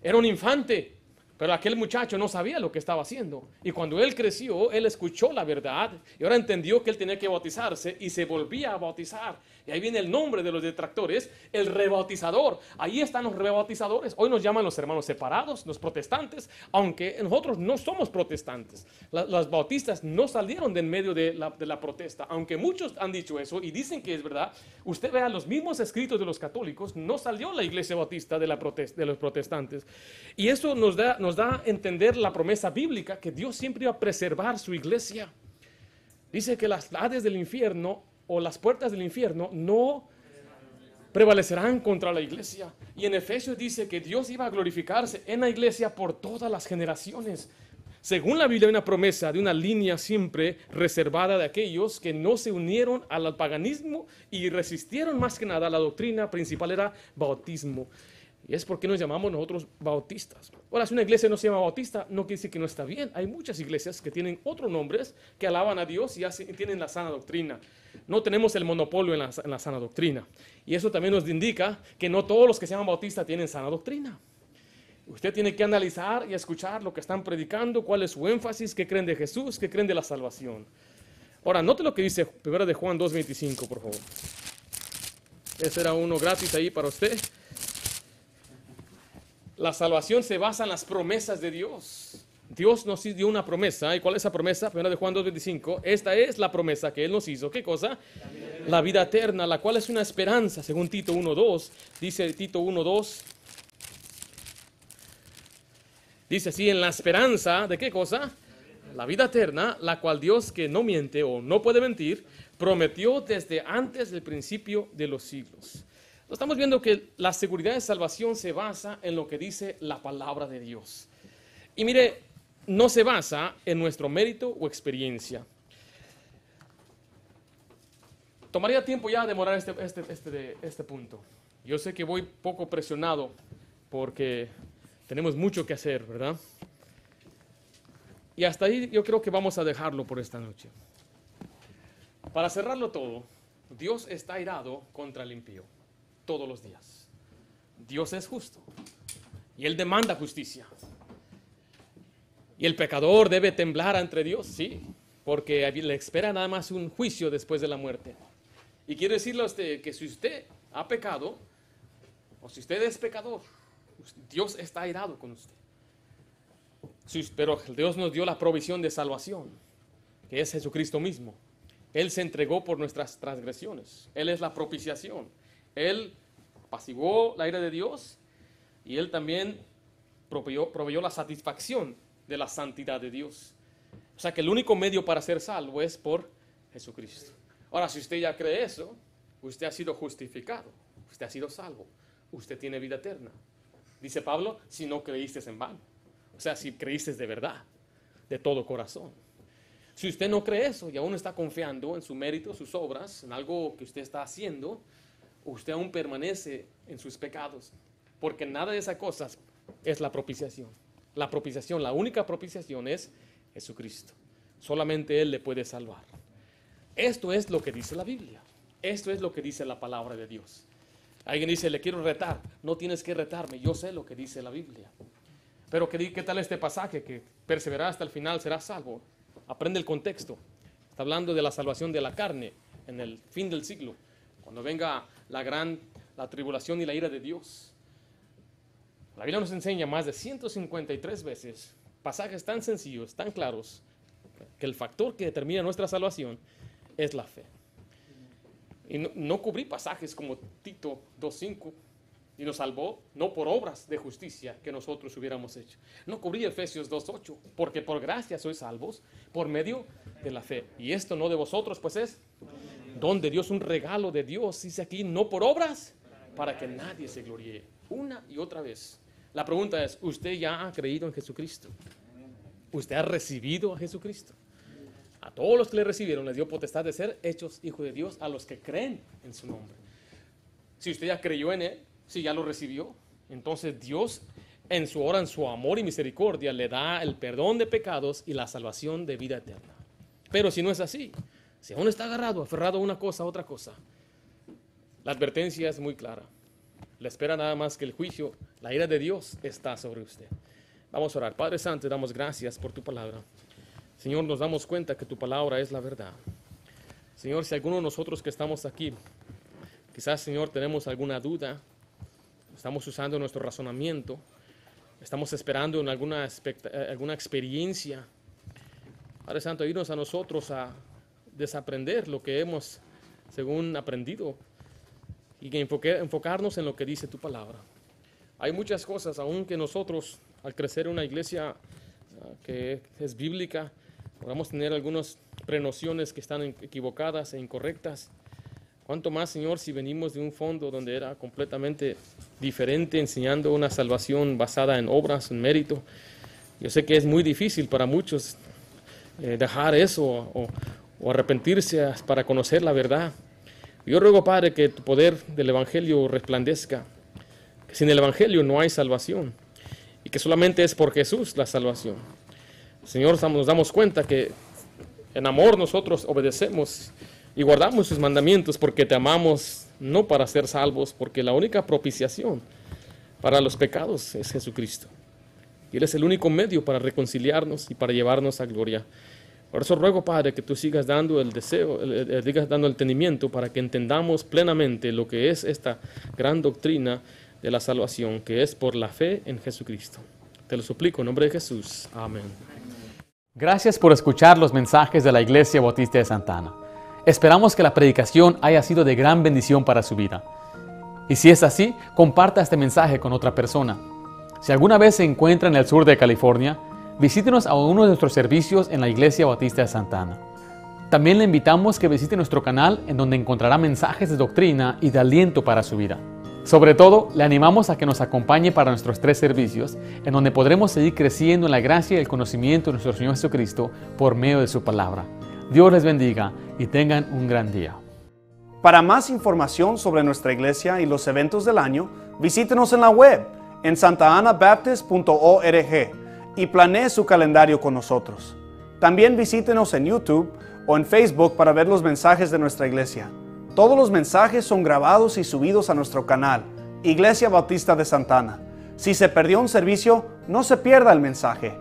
Era un infante, Pero aquel muchacho no sabía lo que estaba haciendo. Y cuando él creció, él escuchó la verdad y ahora entendió que él tenía que bautizarse y se volvía a bautizar. Ahí viene el nombre de los detractores, el rebautizador. Ahí están los rebautizadores. Hoy nos llaman los hermanos separados, los protestantes, aunque nosotros no somos protestantes. las bautistas no salieron de en medio de la, protesta. Aunque muchos han dicho eso y dicen que es verdad, usted vea los mismos escritos de los católicos, no salió la iglesia bautista de, la de los protestantes. Y eso nos da nos da a entender la promesa bíblica que Dios siempre iba a preservar su iglesia. Dice que las hades del infierno o las puertas del infierno no prevalecerán contra la iglesia. Y en Efesios dice que Dios iba a glorificarse en la iglesia por todas las generaciones. Según la Biblia hay una promesa de una línea siempre reservada de aquellos que no se unieron al paganismo y resistieron más que nada la doctrina principal era bautismo. Y es porque nos llamamos nosotros bautistas. Ahora, si una iglesia no se llama bautista, no quiere decir que no está bien. Hay muchas iglesias que tienen otros nombres, que alaban a Dios y tienen la sana doctrina. No tenemos el monopolio en la, en la sana doctrina. Y eso también nos indica que no todos los que se llaman bautistas tienen sana doctrina. Usted tiene que analizar y escuchar lo que están predicando, cuál es su énfasis, qué creen de Jesús, qué creen de la salvación. Ahora, note lo que dice 1 de Juan 2.25, por favor. Ese era uno gratis ahí para usted. La salvación se basa en las promesas de Dios. Dios nos dio una promesa. ¿Y cuál es esa promesa? Primero de Juan 2.25. Esta es la promesa que Él nos hizo. ¿Qué cosa? La vida eterna, la cual es una esperanza, según Tito 1.2. Dice Tito 1.2. Dice así, en la esperanza de qué cosa? La vida eterna, la cual Dios que no miente o no puede mentir, prometió desde antes del principio de los siglos. Estamos viendo que la seguridad de salvación se basa en lo que dice la palabra de Dios. Y mire, no se basa en nuestro mérito o experiencia. Tomaría tiempo ya demorar este, este, este, este punto. Yo sé que voy poco presionado porque tenemos mucho que hacer, ¿verdad? Y hasta ahí yo creo que vamos a dejarlo por esta noche. Para cerrarlo todo, Dios está irado contra el impío todos los días. Dios es justo y Él demanda justicia. Y el pecador debe temblar ante Dios, sí, porque le espera nada más un juicio después de la muerte. Y quiero decirle a usted que si usted ha pecado, o si usted es pecador, Dios está airado con usted. Pero Dios nos dio la provisión de salvación, que es Jesucristo mismo. Él se entregó por nuestras transgresiones. Él es la propiciación. Él apaciguó la ira de Dios y Él también proveyó, proveyó la satisfacción de la santidad de Dios. O sea que el único medio para ser salvo es por Jesucristo. Ahora, si usted ya cree eso, usted ha sido justificado, usted ha sido salvo, usted tiene vida eterna. Dice Pablo, si no creíste en vano. O sea, si creíste de verdad, de todo corazón. Si usted no cree eso y aún está confiando en su mérito, sus obras, en algo que usted está haciendo, usted aún permanece en sus pecados, porque nada de esas cosas es la propiciación. La propiciación, la única propiciación es Jesucristo. Solamente Él le puede salvar. Esto es lo que dice la Biblia. Esto es lo que dice la palabra de Dios. Alguien dice, le quiero retar. No tienes que retarme. Yo sé lo que dice la Biblia. Pero ¿qué, tal este pasaje? Que perseverar hasta el final será salvo. Aprende el contexto. Está hablando de la salvación de la carne en el fin del siglo. Cuando venga la gran, la tribulación y la ira de Dios. La Biblia nos enseña más de 153 veces pasajes tan sencillos, tan claros, que el factor que determina nuestra salvación es la fe. Y no, cubrí pasajes como Tito 2.5 y nos salvó no por obras de justicia que nosotros hubiéramos hecho. No cubrí Efesios 2.8 porque por gracia sois salvos por medio de la fe. Y esto no de vosotros, pues es don de Dios, un regalo de Dios, dice aquí, no por obras, para que nadie se gloríe. Una y otra vez. La pregunta es, ¿usted ya ha creído en Jesucristo? ¿Usted ha recibido a Jesucristo? A todos los que le recibieron les dio potestad de ser hechos hijos de Dios a los que creen en su nombre. Si usted ya creyó en Él, si ya lo recibió, entonces Dios en su hora, en su amor y misericordia, le da el perdón de pecados y la salvación de vida eterna. Pero si no es así, si aún está agarrado, aferrado a una cosa, a otra cosa, la advertencia es muy clara. Le espera nada más que el juicio, la ira de Dios está sobre usted. Vamos a orar. Padre Santo, damos gracias por tu palabra. Señor, nos damos cuenta que tu palabra es la verdad. Señor, si alguno de nosotros que estamos aquí, quizás, Señor, tenemos alguna duda, estamos usando nuestro razonamiento, estamos esperando en alguna, eh, alguna experiencia, Padre Santo, ayúdanos a nosotros a desaprender lo que hemos, según aprendido, y que enfocarnos en lo que dice tu palabra. Hay muchas cosas, aún que nosotros, al crecer una iglesia ah, que es bíblica, podamos tener algunas prenociones que están equivocadas e incorrectas. Cuanto más, Señor, si venimos de un fondo donde era completamente diferente, enseñando una salvación basada en obras, en mérito. Yo sé que es muy difícil para muchos eh, dejar eso o arrepentirse para conocer la verdad. Yo ruego, Padre, que tu poder del Evangelio resplandezca sin el Evangelio no hay salvación y que solamente es por Jesús la salvación. Señor, nos damos cuenta que en amor nosotros obedecemos y guardamos sus mandamientos porque te amamos, no para ser salvos, porque la única propiciación para los pecados es Jesucristo. Y Él es el único medio para reconciliarnos y para llevarnos a gloria. Por eso ruego, Padre, que tú sigas dando el deseo, sigas dando el entendimiento para que entendamos plenamente lo que es esta gran doctrina de la salvación, que es por la fe en Jesucristo. Te lo suplico en nombre de Jesús. Amén. Gracias por escuchar los mensajes de la Iglesia Bautista de Santana. Esperamos que la predicación haya sido de gran bendición para su vida. Y si es así, comparta este mensaje con otra persona. Si alguna vez se encuentra en el sur de California, visítenos a uno de nuestros servicios en la Iglesia Bautista de Santana. También le invitamos que visite nuestro canal en donde encontrará mensajes de doctrina y de aliento para su vida. Sobre todo, le animamos a que nos acompañe para nuestros tres servicios, en donde podremos seguir creciendo en la gracia y el conocimiento de nuestro Señor Jesucristo por medio de su palabra. Dios les bendiga y tengan un gran día. Para más información sobre nuestra iglesia y los eventos del año, visítenos en la web en santaanabaptist.org y planee su calendario con nosotros. También visítenos en YouTube o en Facebook para ver los mensajes de nuestra iglesia. Todos los mensajes son grabados y subidos a nuestro canal, Iglesia Bautista de Santana. Si se perdió un servicio, no se pierda el mensaje